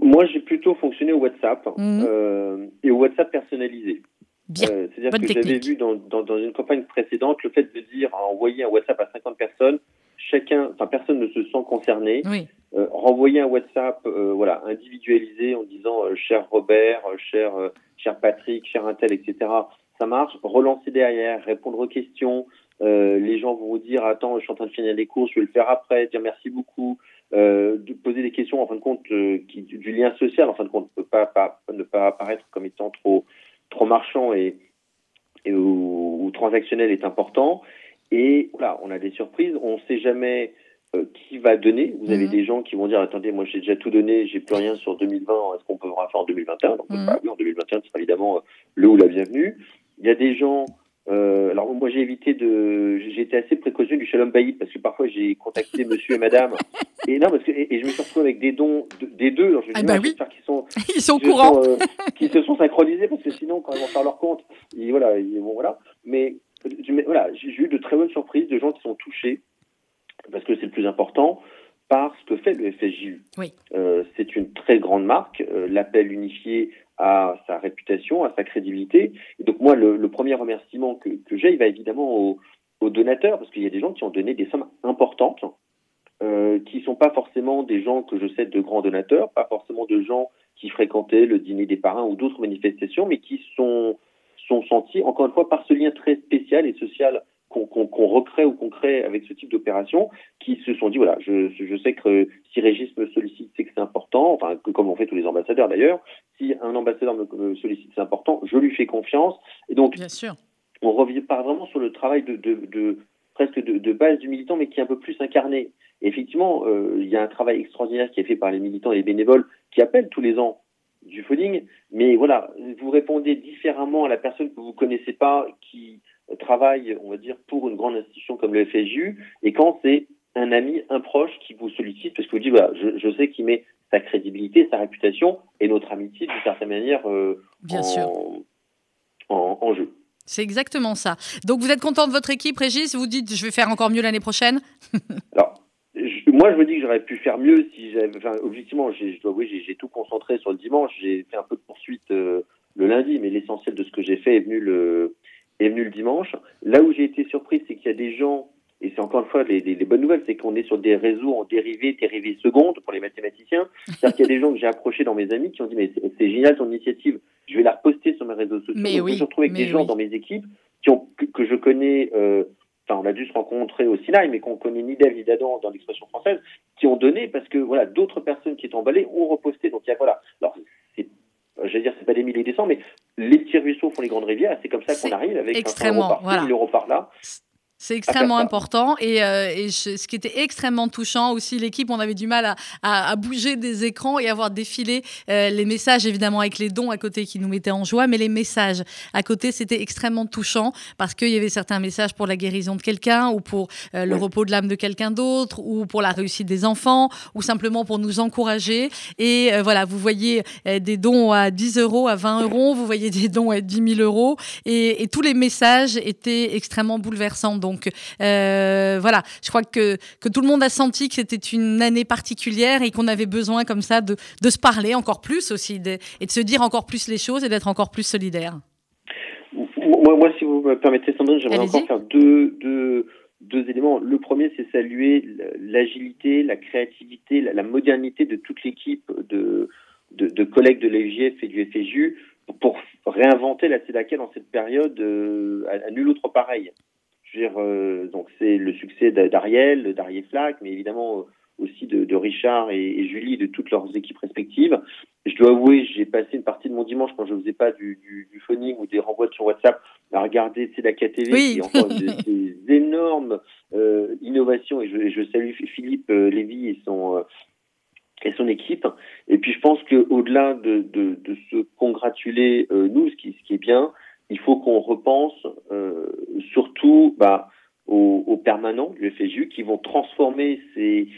Moi, j'ai plutôt fonctionné au WhatsApp Mhm. euh, et au WhatsApp personnalisé. Bien. Euh, C'est-à-dire Bonne que j'avais vu dans, dans, dans une campagne précédente le fait de dire à envoyer un WhatsApp à 50 personnes, chacun, enfin personne ne se sent concerné. Oui, Euh, renvoyer un WhatsApp, euh, voilà, individualisé en disant euh, cher Robert, euh, cher euh, cher Patrick, cher Intel, etc. Ça marche. Relancer derrière, répondre aux questions. Euh, les gens vont vous dire attends, je suis en train de finir les courses, je vais le faire après. Dire merci beaucoup. Euh, de poser des questions en fin de compte euh, qui, du, lien social en fin de compte ne peut pas, pas ne pas apparaître comme étant trop trop marchand et, et ou, ou transactionnel est important. Et voilà, on a des surprises. On ne sait jamais qui va donner. Vous avez Mhm. des gens qui vont dire attendez, moi j'ai déjà tout donné, j'ai plus rien sur 2020, est-ce qu'on peut vraiment faire en 2021 Donc, bah oui, en 2021, ce sera évidemment le ou la bienvenue. Il y a des gens. Euh, alors moi j'ai évité de, j'ai été assez précautionneux du shalom bayit parce que parfois j'ai contacté *laughs* Monsieur et Madame et non parce que et, et je me suis retrouvé avec des dons de- des deux. Alors je Ah bah oui. qu'ils sont *laughs* Ils sont au qui se courant. sont, euh, qui se sont synchronisés parce que sinon quand ils vont faire leur compte, ils, voilà, ils, bon voilà. Mais voilà, j'ai j'ai eu de très bonnes surprises de gens qui sont touchés parce que c'est le plus important par ce que fait le FSJU. Oui. Euh, c'est une très grande marque. euh, L'appel unifié à sa réputation, à sa crédibilité. Et donc moi, le, premier remerciement que, j'ai, il va évidemment aux, aux donateurs parce qu'il y a des gens qui ont donné des sommes importantes. Euh, qui sont pas forcément des gens que je sais de grands donateurs, pas forcément de gens qui fréquentaient le dîner des parrains ou d'autres manifestations, mais qui sont sont sentis encore une fois par ce lien très spécial et social qu'on recrée ou qu'on crée avec ce type d'opération, qui se sont dit voilà, je, je sais que si Régis me sollicite, c'est que c'est important, enfin que, comme on fait tous les ambassadeurs d'ailleurs, si un ambassadeur me, me sollicite, c'est important, je lui fais confiance, et donc Bien sûr. on revient pas vraiment sur le travail de, de, de presque de, de base du militant, mais qui est un peu plus incarné. Et effectivement, euh, il y a un travail extraordinaire qui est fait par les militants et les bénévoles qui appellent tous les ans du phoning, mais voilà, vous répondez différemment à la personne que vous connaissez pas, qui travaille, on va dire, pour une grande institution comme le FSU, et quand c'est un ami, un proche qui vous sollicite, parce que vous dites, voilà, je, je sais qu'il met sa crédibilité, sa réputation et notre amitié, d'une certaine manière, euh, Bien en, sûr. En, en jeu. C'est exactement ça. Donc vous êtes content de votre équipe, Régis? Vous dites je vais faire encore mieux l'année prochaine? *laughs* Alors, je- moi, je me dis que j'aurais pu faire mieux si j'avais. Enfin, objectivement, j'ai- je dois avouer, j'ai j'ai tout concentré sur le dimanche. J'ai fait un peu de poursuite euh, le lundi, mais l'essentiel de ce que j'ai fait est venu le est venu le dimanche. Là où j'ai été surpris, c'est qu'il y a des gens, et c'est encore une fois les, les- les bonnes nouvelles, c'est qu'on est sur des réseaux en dérivés, dérivés secondes pour les mathématiciens. C'est-à-dire qu'il y a des gens que j'ai approchés dans mes amis qui ont dit mais c'est génial ton initiative. Je vais la reposter sur mes réseaux sociaux. Mais Donc, je oui, me suis retrouvé avec des gens dans mes équipes qui ont que, que je connais. euh, Enfin, on a dû se rencontrer au Sinaï, mais qu'on connaît ni d'Ève ni d'Adam dans l'expression française, qui ont donné parce que voilà, d'autres personnes qui étaient emballées ont reposté. Donc il y a voilà. Alors vais dire, c'est pas des milliers et des cents, mais les petits ruisseaux font les grandes rivières. C'est comme ça qu'on arrive avec 500 extrêmement, euros par voilà. 1000 euros par là. C'est extrêmement important et, euh, et je- ce qui était extrêmement touchant aussi, l'équipe, on avait du mal à, à- à bouger des écrans et à voir défiler euh, les messages, évidemment avec les dons à côté qui nous mettaient en joie, mais les messages à côté, c'était extrêmement touchant parce qu'il y avait certains messages pour la guérison de quelqu'un ou pour euh, le repos de l'âme de quelqu'un d'autre ou pour la réussite des enfants ou simplement pour nous encourager. Et voilà, vous voyez des dons à 10 euros, à 20 euros, vous voyez des dons à 10 000 euros et, et tous les messages étaient extrêmement bouleversants. Donc euh, voilà, je crois que, que tout le monde a senti que c'était une année particulière et qu'on avait besoin comme ça de, de se parler encore plus aussi de- et de se dire encore plus les choses et d'être encore plus solidaires. Moi, moi, si vous me permettez, Sandrine, j'aimerais encore faire deux, deux, deux éléments. Le premier, c'est saluer l'agilité, la créativité, la, la modernité de toute l'équipe de, de, de collègues de l'AUGF et du FSU pour réinventer la CEDACA dans cette période euh, à, à nul autre pareil. Je veux dire, euh, donc c'est le succès d'A- d'Ariel, d'Ariel Flack, mais évidemment euh, aussi de, de Richard et, et Julie de toutes leurs équipes respectives. Je dois avouer, j'ai passé une partie de mon dimanche quand je faisais pas du, du, du phoning ou des renvois sur WhatsApp à regarder Tzedaka TV, Oui. qui encore des, des *laughs* énormes euh, innovations. Et je, salue Philippe Lévy et son euh, et son équipe. Et puis je pense que au-delà de, de, de se congratuler euh, nous, ce qui, ce qui est bien, il faut qu'on repense euh, surtout bah, aux, permanents du FSU qui vont transformer ces,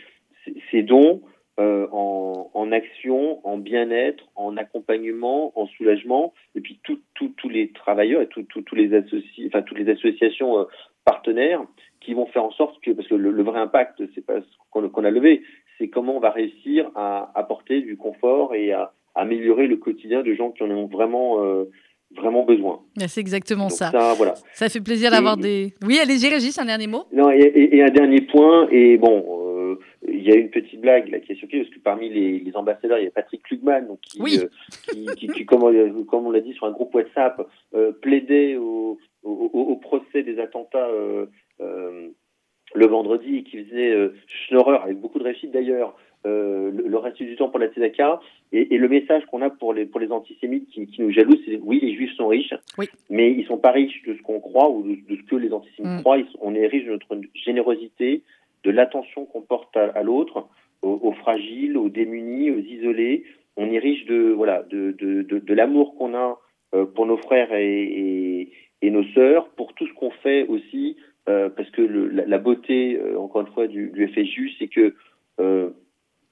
ces, dons euh, en, en action, en bien-être, en accompagnement, en soulagement, et puis tous tout, les travailleurs et tous les enfin toutes les associations euh, partenaires qui vont faire en sorte que, parce que le, le vrai impact, c'est pas ce qu'on qu'on a levé, c'est comment on va réussir à apporter du confort et à améliorer le quotidien de gens qui en ont vraiment euh, vraiment besoin. C'est exactement Donc ça. ça, voilà. Ça fait plaisir d'avoir des. Oui, allez-y, Régis, un dernier mot. Non, et, et- et un dernier point, et bon, euh, il y a une petite blague là qui est surprise, parce que parmi les, les ambassadeurs, il y a Patrick Klugman, qui, Oui. euh, qui, qui, qui, comme, on, comme on l'a dit sur un groupe WhatsApp, euh, plaidait au, au, procès des attentats euh, euh, le vendredi, et qui faisait euh, Schnorrer, avec beaucoup de réussite d'ailleurs, euh, le, le reste du temps pour la Tzedaka. Et, et le message qu'on a pour les, pour les antisémites qui, qui nous jalousent, c'est oui, les juifs sont riches, Oui. mais ils sont pas riches de ce qu'on croit ou de, de ce que les antisémites Mm. croient. Sont- on est riches de notre générosité, de l'attention qu'on porte à, l'autre, aux, fragiles, aux démunis, aux isolés. On est riche de voilà de, de, de, l'amour qu'on a pour nos frères et, et, nos sœurs, pour tout ce qu'on fait aussi, parce que le, la, beauté, encore une fois, du, du FSU, c'est que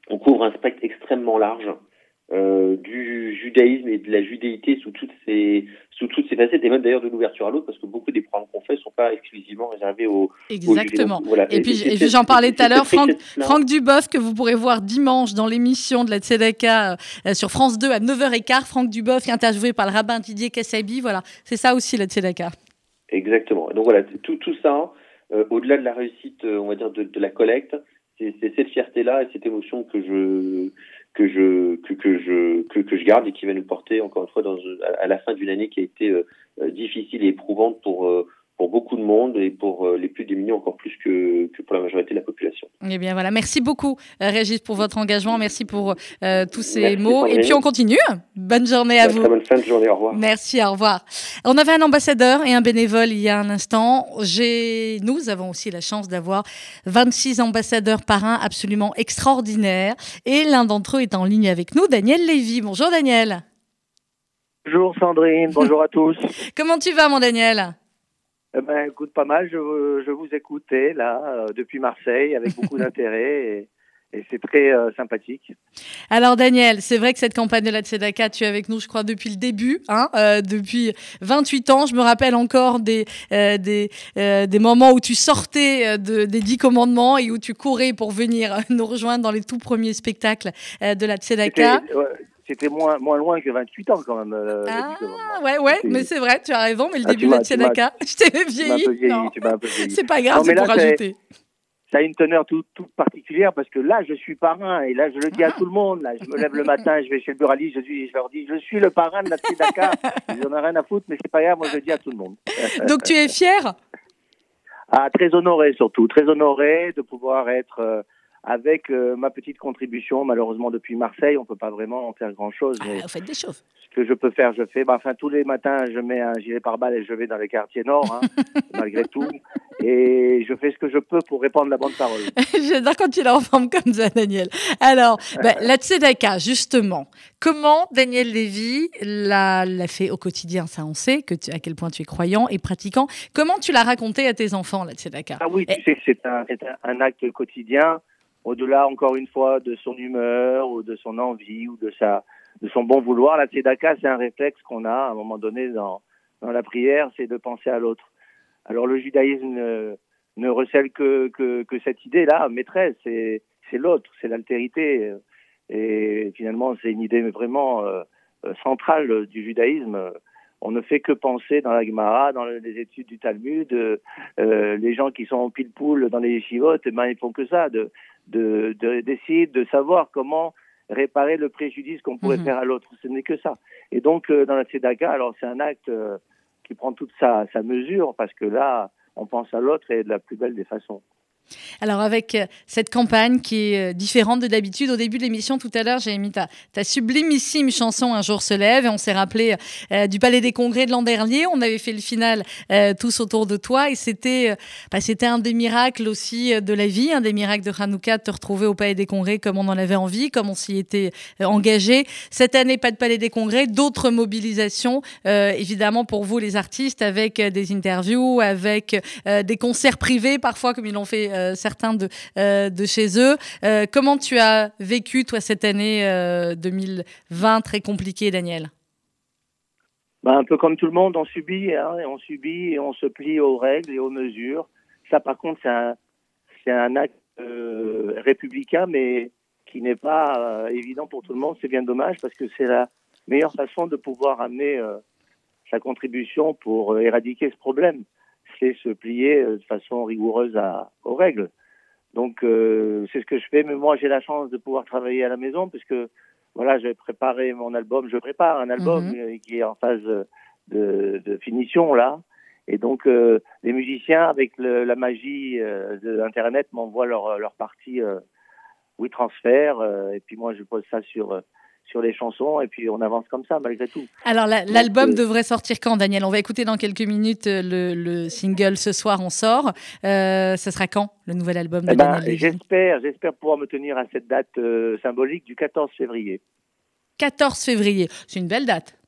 on couvre un spectre extrêmement large. Euh, du judaïsme et de la judéité sous toutes ces sous toutes ces facettes et même d'ailleurs de l'ouverture à l'autre parce que beaucoup des programmes qu'on fait sont pas exclusivement réservés aux exactement. et, puis, j'en parlais tout à l'heure Franck, Franck Duboff que vous pourrez voir dimanche dans l'émission de la Tzedaka euh, sur France 2 à 9h15 Franck Duboff interviewé par le rabbin Didier Kassabi voilà c'est ça aussi la Tzedaka. Exactement. Donc voilà tout tout ça euh, au-delà de la réussite on va dire de, de la collecte c'est cette fierté là et cette émotion que je que je que, je que, je garde et qui va nous porter encore une fois dans, à, la fin d'une année qui a été euh, difficile et éprouvante pour euh, pour beaucoup de monde et pour les plus démunis encore plus que, que, pour la majorité de la population. Eh bien voilà, merci beaucoup Régis pour votre engagement, merci pour tous ces mots et puis on continue. Bonne journée à vous. Bonne fin de journée, au revoir. Merci, au revoir. On avait un ambassadeur et un bénévole il y a un instant. J'ai nous avons aussi la chance d'avoir 26 ambassadeurs parrains absolument extraordinaires et l'un d'entre eux est en ligne avec nous, Daniel Lévy. Bonjour Daniel. Bonjour Sandrine, bonjour à tous. *laughs* Comment tu vas mon Daniel? Eh ben, écoute, pas mal. Je, je vous écoutais là euh, depuis Marseille avec *laughs* beaucoup d'intérêt et, c'est très euh, sympathique. Alors Daniel, c'est vrai que cette campagne de la Tzedaka, tu es avec nous, je crois, depuis le début, hein, euh, depuis 28 ans. Je me rappelle encore des des, des moments où tu sortais de, des dix commandements et où tu courais pour venir *laughs* nous rejoindre dans les tout premiers spectacles de la Tzedaka c'était moins, moins loin que 28 ans quand même. Euh, ah, ouais, ouais, mais c'est vrai, tu as raison, mais le ah, début de la Tzedaka, *laughs* je t'ai vieilli. Vieilli. *laughs* C'est pas grave, c'est pour rajouter. Ça a une teneur toute, toute particulière parce que là, je suis parrain et là, je le dis à ah. tout le monde. Là, je me lève le matin, je vais chez le buraliste, je, je leur dis, je suis le parrain de la Tzedaka. Ils *laughs* n'en ont rien à foutre, mais c'est pas grave, moi, je le dis à tout le monde. Donc, tu es fier? Ah, Très honoré surtout, très honoré de pouvoir être. Avec euh, ma petite contribution. Malheureusement, depuis Marseille, on peut pas vraiment en faire grand-chose. Ah, vous faites des choses. Ce que je peux faire, je fais. Bah, enfin, tous les matins, je mets un gilet pare-balles et je vais dans les quartiers nord, hein, *laughs* malgré tout. Et je fais ce que je peux pour répandre la bonne parole. *laughs* J'adore quand tu en forme comme ça, Daniel. Alors, *laughs* bah, la Tzedaka, justement, comment Daniel Lévy l'a fait au quotidien? Ça, on sait que à quel point tu es croyant et pratiquant. Comment tu l'as raconté à tes enfants, la Tzedaka Ah oui, tu sais que c'est un, un acte quotidien au-delà encore une fois de son humeur ou de son envie ou de son bon vouloir. La tzedaka, c'est un réflexe qu'on a à un moment donné dans, la prière, c'est de penser à l'autre. Alors le judaïsme ne, recèle que, cette idée-là, maîtresse, c'est, l'autre, c'est l'altérité. Et finalement, c'est une idée vraiment euh, centrale du judaïsme. On ne fait que penser dans la Gemara, dans les études du Talmud, euh, les gens qui sont en pile-poule dans les yeshivotes, eh ben, ils font que ça, de, d'essayer de, savoir comment réparer le préjudice qu'on pourrait mhm. faire à l'autre. Ce n'est que ça. Et donc, euh, dans la Tzedaka, alors c'est un acte euh, qui prend toute sa, sa mesure, parce que là, on pense à l'autre et de la plus belle des façons. Alors avec euh, cette campagne qui est euh, différente de d'habitude, au début de l'émission tout à l'heure, j'ai mis ta, ta, sublimissime chanson Un jour se lève et on s'est rappelé euh, du Palais des Congrès de l'an dernier. On avait fait le final tous autour de toi et c'était bah, c'était un des miracles aussi de la vie, un des miracles de Hanouka de te retrouver au Palais des Congrès comme on en avait envie, comme on s'y était engagé. Cette année, pas de Palais des Congrès, d'autres mobilisations évidemment pour vous les artistes avec des interviews, avec des concerts privés parfois comme ils l'ont fait euh, certains de, euh, de chez eux. Euh, comment tu as vécu, toi, cette année 2020 très compliquée, Daniel? Ben, Un peu comme tout le monde, on subit, hein, on subit et on se plie aux règles et aux mesures. Ça, par contre, c'est un, un acte républicain, mais qui n'est pas évident pour tout le monde. C'est bien dommage parce que c'est la meilleure façon de pouvoir amener sa contribution pour éradiquer ce problème c'est se plier euh, de façon rigoureuse à, aux règles. Donc euh, c'est ce que je fais, mais moi j'ai la chance de pouvoir travailler à la maison puisque voilà j'ai préparé mon album, je prépare un album mhm. qui est en phase de, de finition là, et donc euh, les musiciens avec le, la magie de l'internet m'envoient leur leur partie oui transfert et puis moi je pose ça sur sur les chansons et puis on avance comme ça malgré tout. Alors l'album devrait sortir quand, Daniel? On va écouter dans quelques minutes le, le single Ce soir on sort. Euh, ce sera quand le nouvel album de eh ben, Daniel J'espère, j'espère pouvoir me tenir à cette date symbolique du 14 février. 14 février, c'est une belle date.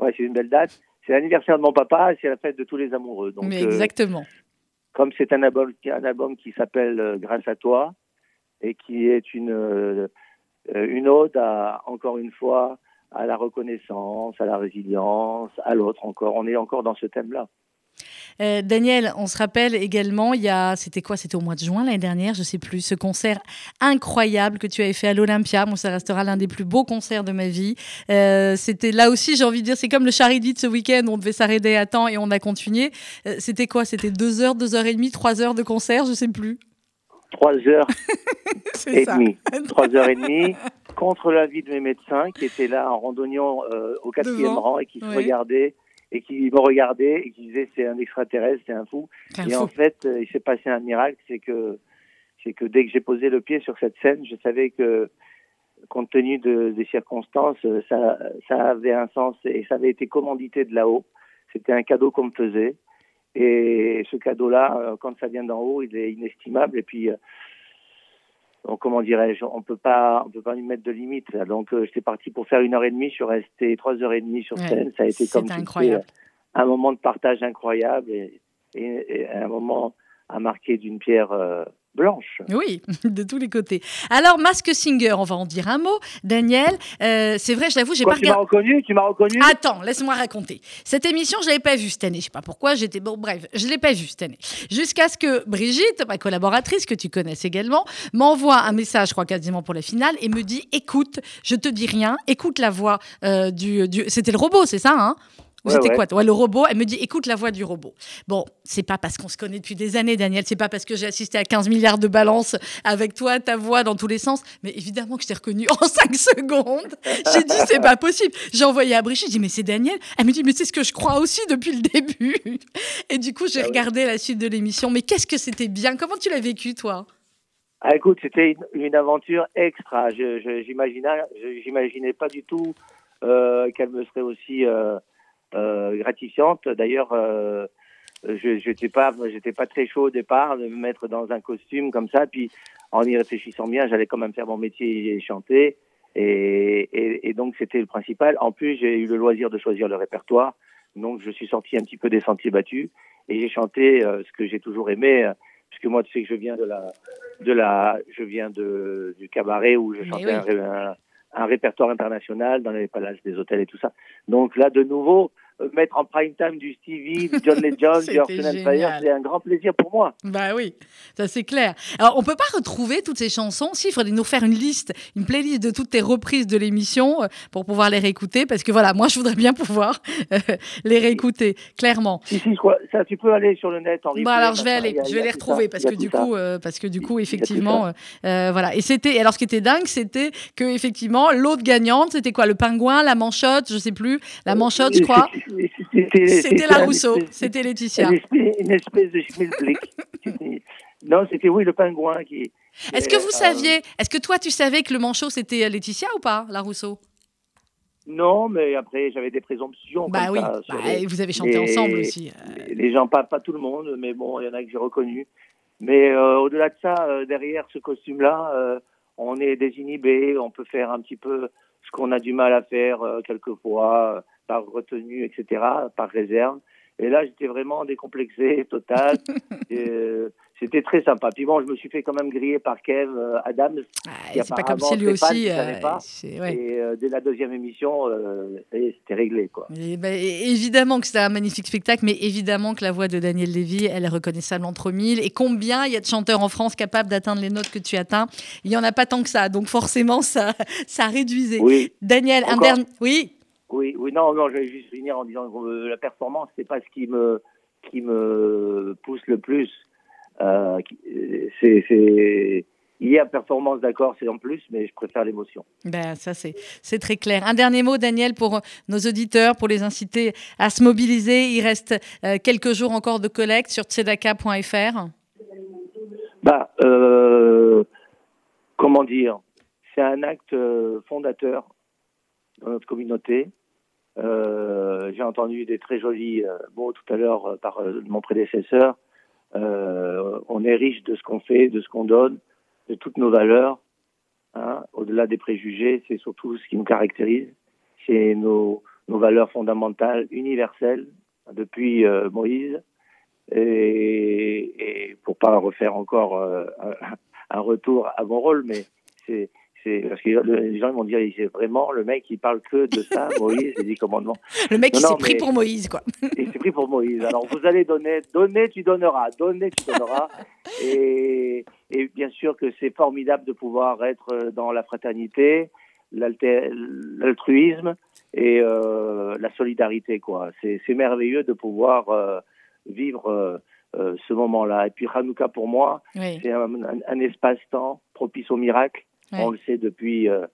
Ouais, c'est une belle date. C'est l'anniversaire de mon papa et c'est la fête de tous les amoureux. Donc, Mais exactement. comme c'est un album, un album qui s'appelle Grâce à toi et qui est une euh, une ode à, encore une fois, à la reconnaissance, à la résilience, à l'autre encore. On est encore dans ce thème-là. Euh, Daniel, on se rappelle également, il y a, c'était quoi? C'était au mois de juin l'année dernière, je sais plus, ce concert incroyable que tu avais fait à l'Olympia. Moi, ça restera l'un des plus beaux concerts de ma vie. Euh, c'était là aussi, j'ai envie de dire, c'est comme le Charity de ce week-end, on devait s'arrêter à temps et on a continué. c'était quoi? C'était deux heures, deux heures et demie, trois heures de concert, je sais plus trois heures *laughs* et demie. *laughs* Trois heures et demie contre l'avis de mes médecins qui étaient là en randonnion euh, au quatrième rang et qui se regardaient et qui me regardaient et qui disaient c'est un extraterrestre, c'est un fou. et en fait, euh, il s'est passé un miracle, c'est que c'est que dès que j'ai posé le pied sur cette scène, je savais que compte tenu de, des circonstances, euh, ça, ça avait un sens et ça avait été commandité de là-haut. C'était un cadeau qu'on me faisait. Et ce cadeau-là, euh, quand ça vient d'en haut, il est inestimable. Et puis, euh, comment dirais-je, on peut pas, on peut pas lui mettre de limite. Donc, euh, j'étais parti pour faire une heure et demie. Je suis resté trois heures et demie sur scène. ça a été comme un moment de partage incroyable et, et, un moment à marquer d'une pierre blanche. Oui, *laughs* de tous les côtés. Alors, Mask Singer, on va en dire un mot. Daniel, euh, c'est vrai, je l'avoue, j'ai pas regardé. Tu m'as reconnu Tu m'as reconnu? Attends, laisse-moi raconter. Cette émission, je l'avais pas vue cette année. Je sais pas pourquoi. J'étais bon, bref, je l'ai pas vue cette année. Jusqu'à ce que Brigitte, ma collaboratrice que tu connais également, m'envoie un message, je crois quasiment pour la finale, et me dit "Écoute, je te dis rien. Écoute la voix euh, du, du... C'était le robot, c'est ça hein? C'était quoi ouais, Le robot. Elle me dit écoute la voix du robot. Bon, c'est pas parce qu'on se connaît depuis des années, Daniel. C'est pas parce que j'ai assisté à 15 milliards de balances avec toi, ta voix dans tous les sens. Mais évidemment que je t'ai reconnu *laughs* en 5 secondes. J'ai dit c'est pas possible. J'ai envoyé à Brigitte. J'ai dit mais c'est Daniel. Elle me dit mais c'est ce que je crois aussi depuis le début. *laughs* Et du coup j'ai ah regardé la suite de l'émission. Mais qu'est-ce que c'était bien? Comment tu l'as vécu toi? Ah, écoute, c'était une, aventure extra. Je, j'imaginais, j'imaginais pas du tout euh, qu'elle me serait aussi euh, gratifiante. D'ailleurs, euh, je n'étais pas, j'étais pas très chaud au départ de me mettre dans un costume comme ça. Puis, en y réfléchissant bien, j'allais quand même faire mon métier et chanter. Et, et, et donc, c'était le principal. En plus, j'ai eu le loisir de choisir le répertoire. Donc, je suis sorti un petit peu des sentiers battus et j'ai chanté euh, ce que j'ai toujours aimé. puisque moi, tu sais que je viens de la, de la, je viens de, du cabaret où je chantais un, un répertoire international dans les palaces des hôtels et tout ça. Donc là, de nouveau, mettre en prime time du Stevie, du John Legend, *laughs* du Orson Fire, c'est un grand plaisir pour moi. Bah oui, ça c'est clair. Alors on peut pas retrouver toutes ces chansons. Si, il faudrait nous faire une liste, une playlist de toutes tes reprises de l'émission euh, pour pouvoir les réécouter, parce que voilà, moi je voudrais bien pouvoir euh, les réécouter, clairement. Si, si, ça, tu peux aller sur le net en Bah alors je vais aller, je vais les retrouver parce que, du coup, parce que du coup, effectivement, voilà. Et c'était, alors ce qui était dingue, c'était que effectivement, l'autre gagnante, c'était quoi, le pingouin, la manchotte, je sais plus, la manchotte, je crois. C'était la Rousseau, c'était Laetitia. Une espèce, de schmilblick. *laughs* non, c'était oui, le pingouin qui. Est-ce que vous euh, saviez, est-ce que toi tu savais que le manchot c'était Laetitia ou pas, la Rousseau non, mais après, j'avais des présomptions. Bah oui, bah, vous avez chanté ensemble aussi. Euh. Les gens, pas, pas tout le monde, mais bon, il y en a que j'ai reconnu. Mais euh, au-delà de ça, derrière ce costume-là, on est désinhibé, on peut faire un petit peu ce qu'on a du mal à faire quelquefois par retenue, etc., par réserve. Et là, j'étais vraiment décomplexé, *laughs* total. *laughs* Euh, c'était très sympa. Puis bon, je me suis fait quand même griller par Kev euh, Adams. Ah, c'est pas comme si lui aussi. Euh, pas. Et dès la deuxième émission, c'était réglé. Quoi. Ben, évidemment que c'était un magnifique spectacle, mais évidemment que la voix de Daniel Lévy, elle est reconnaissable entre mille. Et combien il y a de chanteurs en France capables d'atteindre les notes que tu atteins? Il n'y en a pas tant que ça. Donc forcément, ça, ça réduisait. Oui. Daniel, un dernier. Oui? Oui, oui, non, non, je vais juste finir en disant que euh, la performance, c'est pas ce qui me, qui me pousse le plus. Euh, c'est, c'est, il y a performance, d'accord, c'est en plus, mais je préfère l'émotion. Ben, ça, c'est, c'est très clair. Un dernier mot, Daniel, pour nos auditeurs, pour les inciter à se mobiliser. Il reste euh, quelques jours encore de collecte sur tzedaka.fr. Bah, euh, comment dire? C'est un acte fondateur dans notre communauté. Euh, J'ai entendu des très jolis euh, mots tout à l'heure euh, par mon prédécesseur. On est riche de ce qu'on fait, de ce qu'on donne, de toutes nos valeurs. Hein. Au-delà des préjugés, c'est surtout ce qui nous caractérise. C'est nos, valeurs fondamentales, universelles, depuis Moïse. Et, et pour pas refaire encore un retour à mon rôle, mais c'est c'est parce que les gens ils vont dire c'est vraiment le mec qui parle que de ça, *laughs* Moïse, et des commandements. Le mec Non, qui s'est pris mais- pour Moïse, quoi. *laughs* Et c'est pris pour Moïse. Alors vous allez donner, donner, tu donneras, donner, tu donneras. *laughs* Et, et bien sûr que c'est formidable de pouvoir être dans la fraternité, l'altruisme et euh, la solidarité. quoi. C'est c'est merveilleux de pouvoir euh, vivre euh, euh, ce moment-là. Et puis Hanouka pour moi, Oui. c'est un, un- un espace-temps propice au miracle. On le sait depuis euh,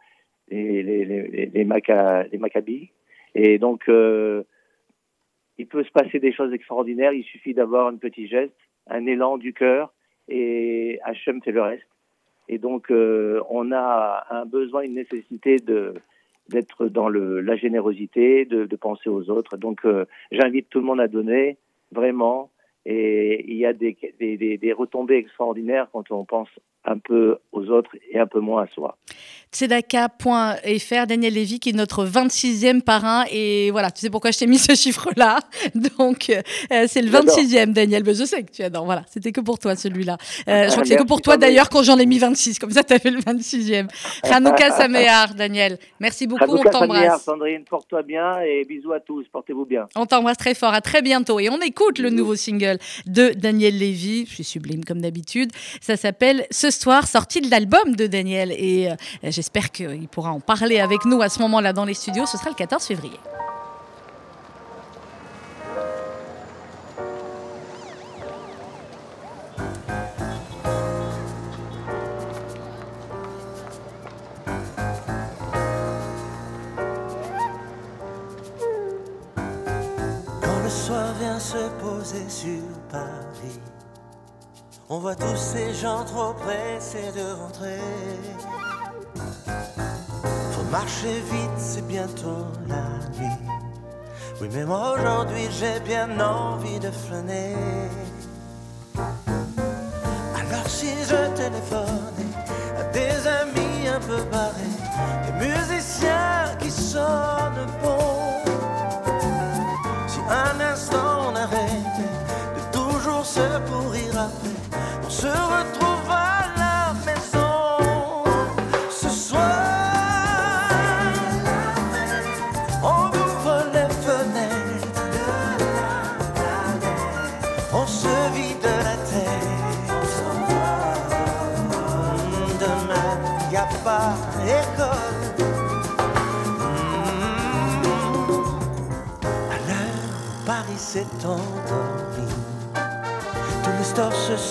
les, les, Maccabis. Et donc, euh, il peut se passer des choses extraordinaires. Il suffit d'avoir un petit geste, un élan du cœur, et Hachem fait le reste. Et donc, euh, on a un besoin, une nécessité de d'être dans la générosité, de, penser aux autres. Donc, j'invite tout le monde à donner, vraiment. Et il y a des, des retombées extraordinaires quand on pense un peu aux autres et un peu moins à soi. Tzedaka.fr, Daniel Lévy, qui est notre 26e parrain. Et voilà, tu sais pourquoi je t'ai mis ce chiffre-là? *laughs* Donc, euh, c'est le J'adore. 26e, Daniel. Mais je sais que tu adores. Voilà, c'était que pour toi, celui-là. Euh, je crois que c'est que pour toi, d'ailleurs, quand j'en ai mis 26. Comme ça, tu as fait le 26e. Hanouka *laughs* Saméar, Daniel. Merci beaucoup. On Hanouka t'embrasse. Sandrine, porte-toi bien et bisous à tous. Portez-vous bien. On t'embrasse très fort. À très bientôt. Et on écoute le nouveau single de Daniel Lévy. Je suis sublime comme d'habitude. Ça s'appelle Ce soir, sorti de l'album de Daniel. Et euh, j'espère qu'il pourra en parler avec nous à ce moment-là dans les studios. Ce sera le 14 février. On voit tous ces gens trop pressés de rentrer. Faut marcher vite, c'est bientôt la nuit. Oui, mais moi aujourd'hui j'ai bien envie de flâner. Alors si je téléphonais à des amis un peu barrés, des musiciens qui sonnent bon. Si un instant on arrêtait de toujours se pourrir après, se retrouve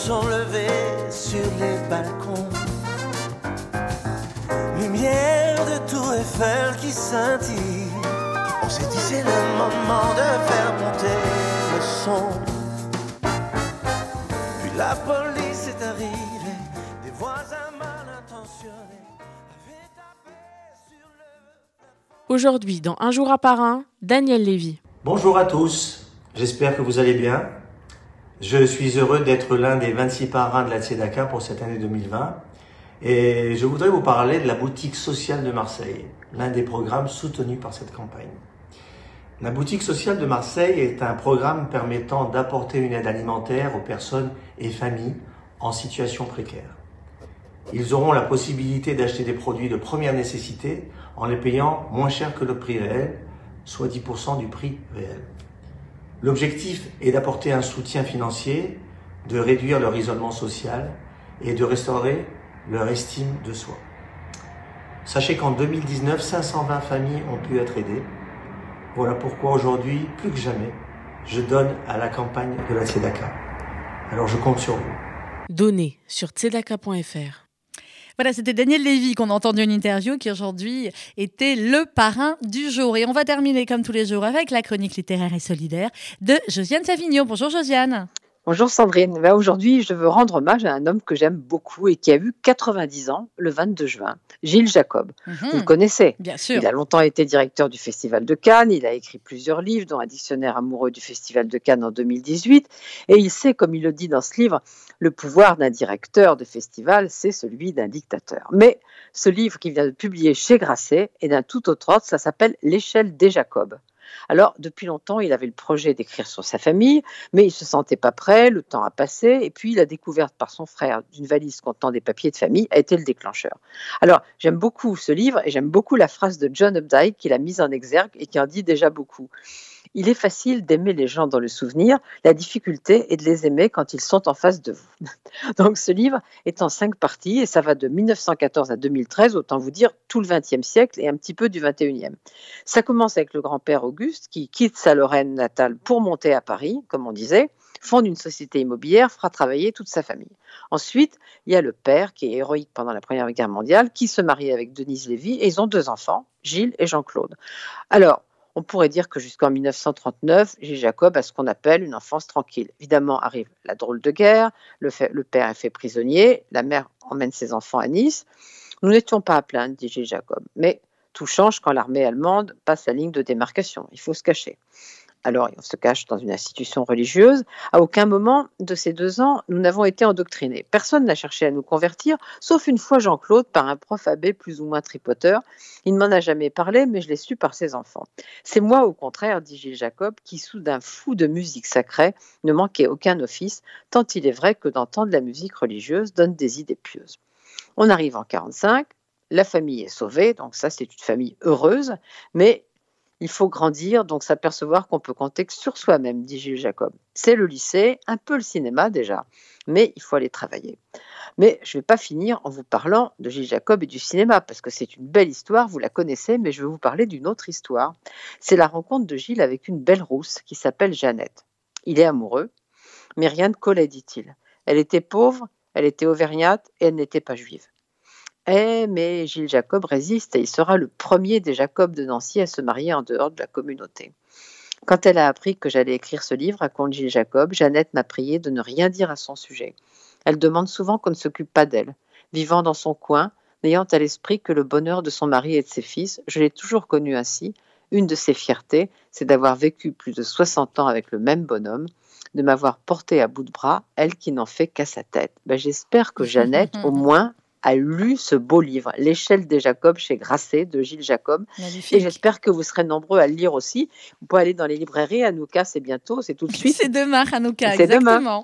sont levés sur les balcons. Lumière de Tour Eiffel qui scintille. On s'est dit c'est le moment de faire monter le son. Puis la police est arrivée, des voisins mal intentionnés avaient tapé sur le. Aujourd'hui, dans Un jour à Parin, Daniel Lévy. Bonjour à tous, j'espère que vous allez bien. Je suis heureux d'être l'un des 26 parrains de la Tzedaka pour cette année 2020 et je voudrais vous parler de la boutique sociale de Marseille, l'un des programmes soutenus par cette campagne. La boutique sociale de Marseille est un programme permettant d'apporter une aide alimentaire aux personnes et familles en situation précaire. Ils auront la possibilité d'acheter des produits de première nécessité en les payant moins cher que le prix réel, soit 10% du prix réel. L'objectif est d'apporter un soutien financier, de réduire leur isolement social et de restaurer leur estime de soi. Sachez qu'en 2019, 520 familles ont pu être aidées. Voilà pourquoi aujourd'hui, plus que jamais, je donne à la campagne de la Tzedaka. Alors je compte sur vous. Donné sur. Voilà, c'était Daniel Lévy qu'on a entendu une interview qui aujourd'hui était le parrain du jour. Et on va terminer comme tous les jours avec la chronique littéraire et solidaire de Josiane Savigno. Bonjour Josiane. Bonjour Sandrine. Ben, aujourd'hui, je veux rendre hommage à un homme que j'aime beaucoup et qui a eu 90 ans le 22 juin, Gilles Jacob. Mhm. Vous le connaissez Bien sûr. Il a longtemps été directeur du Festival de Cannes, il a écrit plusieurs livres, dont un dictionnaire amoureux du Festival de Cannes en 2018, et il sait, comme il le dit dans ce livre, le pouvoir d'un directeur de festival, c'est celui d'un dictateur. Mais ce livre qu'il vient de publier chez Grasset est d'un tout autre ordre, ça s'appelle L'échelle des Jacob. Alors, depuis longtemps, il avait le projet d'écrire sur sa famille, mais il ne se sentait pas prêt, le temps a passé, et puis la découverte par son frère d'une valise contenant des papiers de famille a été le déclencheur. Alors, j'aime beaucoup ce livre et j'aime beaucoup la phrase de John Updike qu'il a mise en exergue et qui en dit déjà beaucoup. Il est facile d'aimer les gens dans le souvenir, la difficulté est de les aimer quand ils sont en face de vous. *laughs* Donc ce livre est en cinq parties et ça va de 1914 à 2013, autant vous dire tout le XXe siècle et un petit peu du XXIe. Ça commence avec le grand-père Auguste qui quitte sa Lorraine natale pour monter à Paris, comme on disait, fonde une société immobilière, fera travailler toute sa famille. Ensuite, il y a le père qui est héroïque pendant la Première Guerre mondiale, qui se marie avec Denise Lévy et ils ont deux enfants, Gilles et Jean-Claude. Alors, on pourrait dire que jusqu'en 1939, Gilles Jacob a ce qu'on appelle une enfance tranquille. Évidemment, arrive la drôle de guerre, le, père est fait prisonnier, la mère emmène ses enfants à Nice. Nous n'étions pas à plaindre, dit Gilles Jacob. Mais tout change quand l'armée allemande passe la ligne de démarcation. Il faut se cacher. Alors, on se cache dans une institution religieuse. À aucun moment de ces deux ans, nous n'avons été endoctrinés. Personne n'a cherché à nous convertir, sauf une fois Jean-Claude par un prof abbé plus ou moins tripoteur. Il ne m'en a jamais parlé, mais je l'ai su par ses enfants. C'est moi, au contraire, dit Gilles Jacob, qui, soudain fou de musique sacrée, ne manquait aucun office, tant il est vrai que d'entendre la musique religieuse donne des idées pieuses. On arrive en 45, la famille est sauvée, donc ça c'est une famille heureuse, mais il faut grandir, donc s'apercevoir qu'on peut compter sur soi-même, dit Gilles Jacob. C'est le lycée, un peu le cinéma déjà, mais il faut aller travailler. Mais je ne vais pas finir en vous parlant de Gilles Jacob et du cinéma, parce que c'est une belle histoire, vous la connaissez, mais je vais vous parler d'une autre histoire. C'est la rencontre de Gilles avec une belle rousse qui s'appelle Jeannette. Il est amoureux, mais rien ne collait, dit-il. Elle était pauvre, elle était auvergnate et elle n'était pas juive. Eh, mais Gilles Jacob résiste et il sera le premier des Jacob de Nancy à se marier en dehors de la communauté. Quand elle a appris que j'allais écrire ce livre, raconte Gilles Jacob, Jeannette m'a prié de ne rien dire à son sujet. Elle demande souvent qu'on ne s'occupe pas d'elle. Vivant dans son coin, n'ayant à l'esprit que le bonheur de son mari et de ses fils, je l'ai toujours connue ainsi. Une de ses fiertés, c'est d'avoir vécu plus de 60 ans avec le même bonhomme, de m'avoir porté à bout de bras, elle qui n'en fait qu'à sa tête. Ben, J'espère que *laughs* Jeannette, au moins, a lu ce beau livre, L'échelle des Jacob chez Grasset de Gilles Jacob. Magnifique. Et j'espère que vous serez nombreux à le lire aussi. Vous pouvez aller dans les librairies. Anouka, c'est bientôt, c'est tout de suite. C'est demain, Hanouka. C'est demain. Exactement.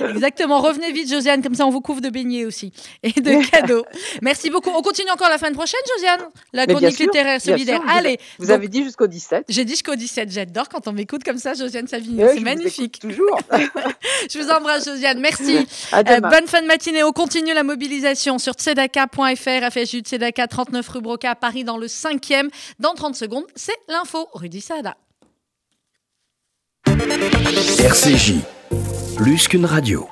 *laughs* exactement. Revenez vite, Josiane, comme ça on vous couvre de beignets aussi et de *laughs* cadeaux. Merci beaucoup. On continue encore la semaine prochaine, Josiane? La Mais chronique sûr, littéraire solidaire. sûr, Allez. Vous donc, avez dit jusqu'au 17. J'ai dit jusqu'au 17. J'adore quand on m'écoute comme ça, Josiane Savigny. C'est magnifique. Toujours. *laughs* Je vous embrasse, Josiane. Merci. À Euh, bonne fin de matinée. On continue la mobilisation sur tzedaka.fr, FSU Tzedaka, 39 rue Broca à Paris, dans le 5e. Dans 30 secondes, c'est l'info. Rudy Sada. RCJ, plus qu'une radio.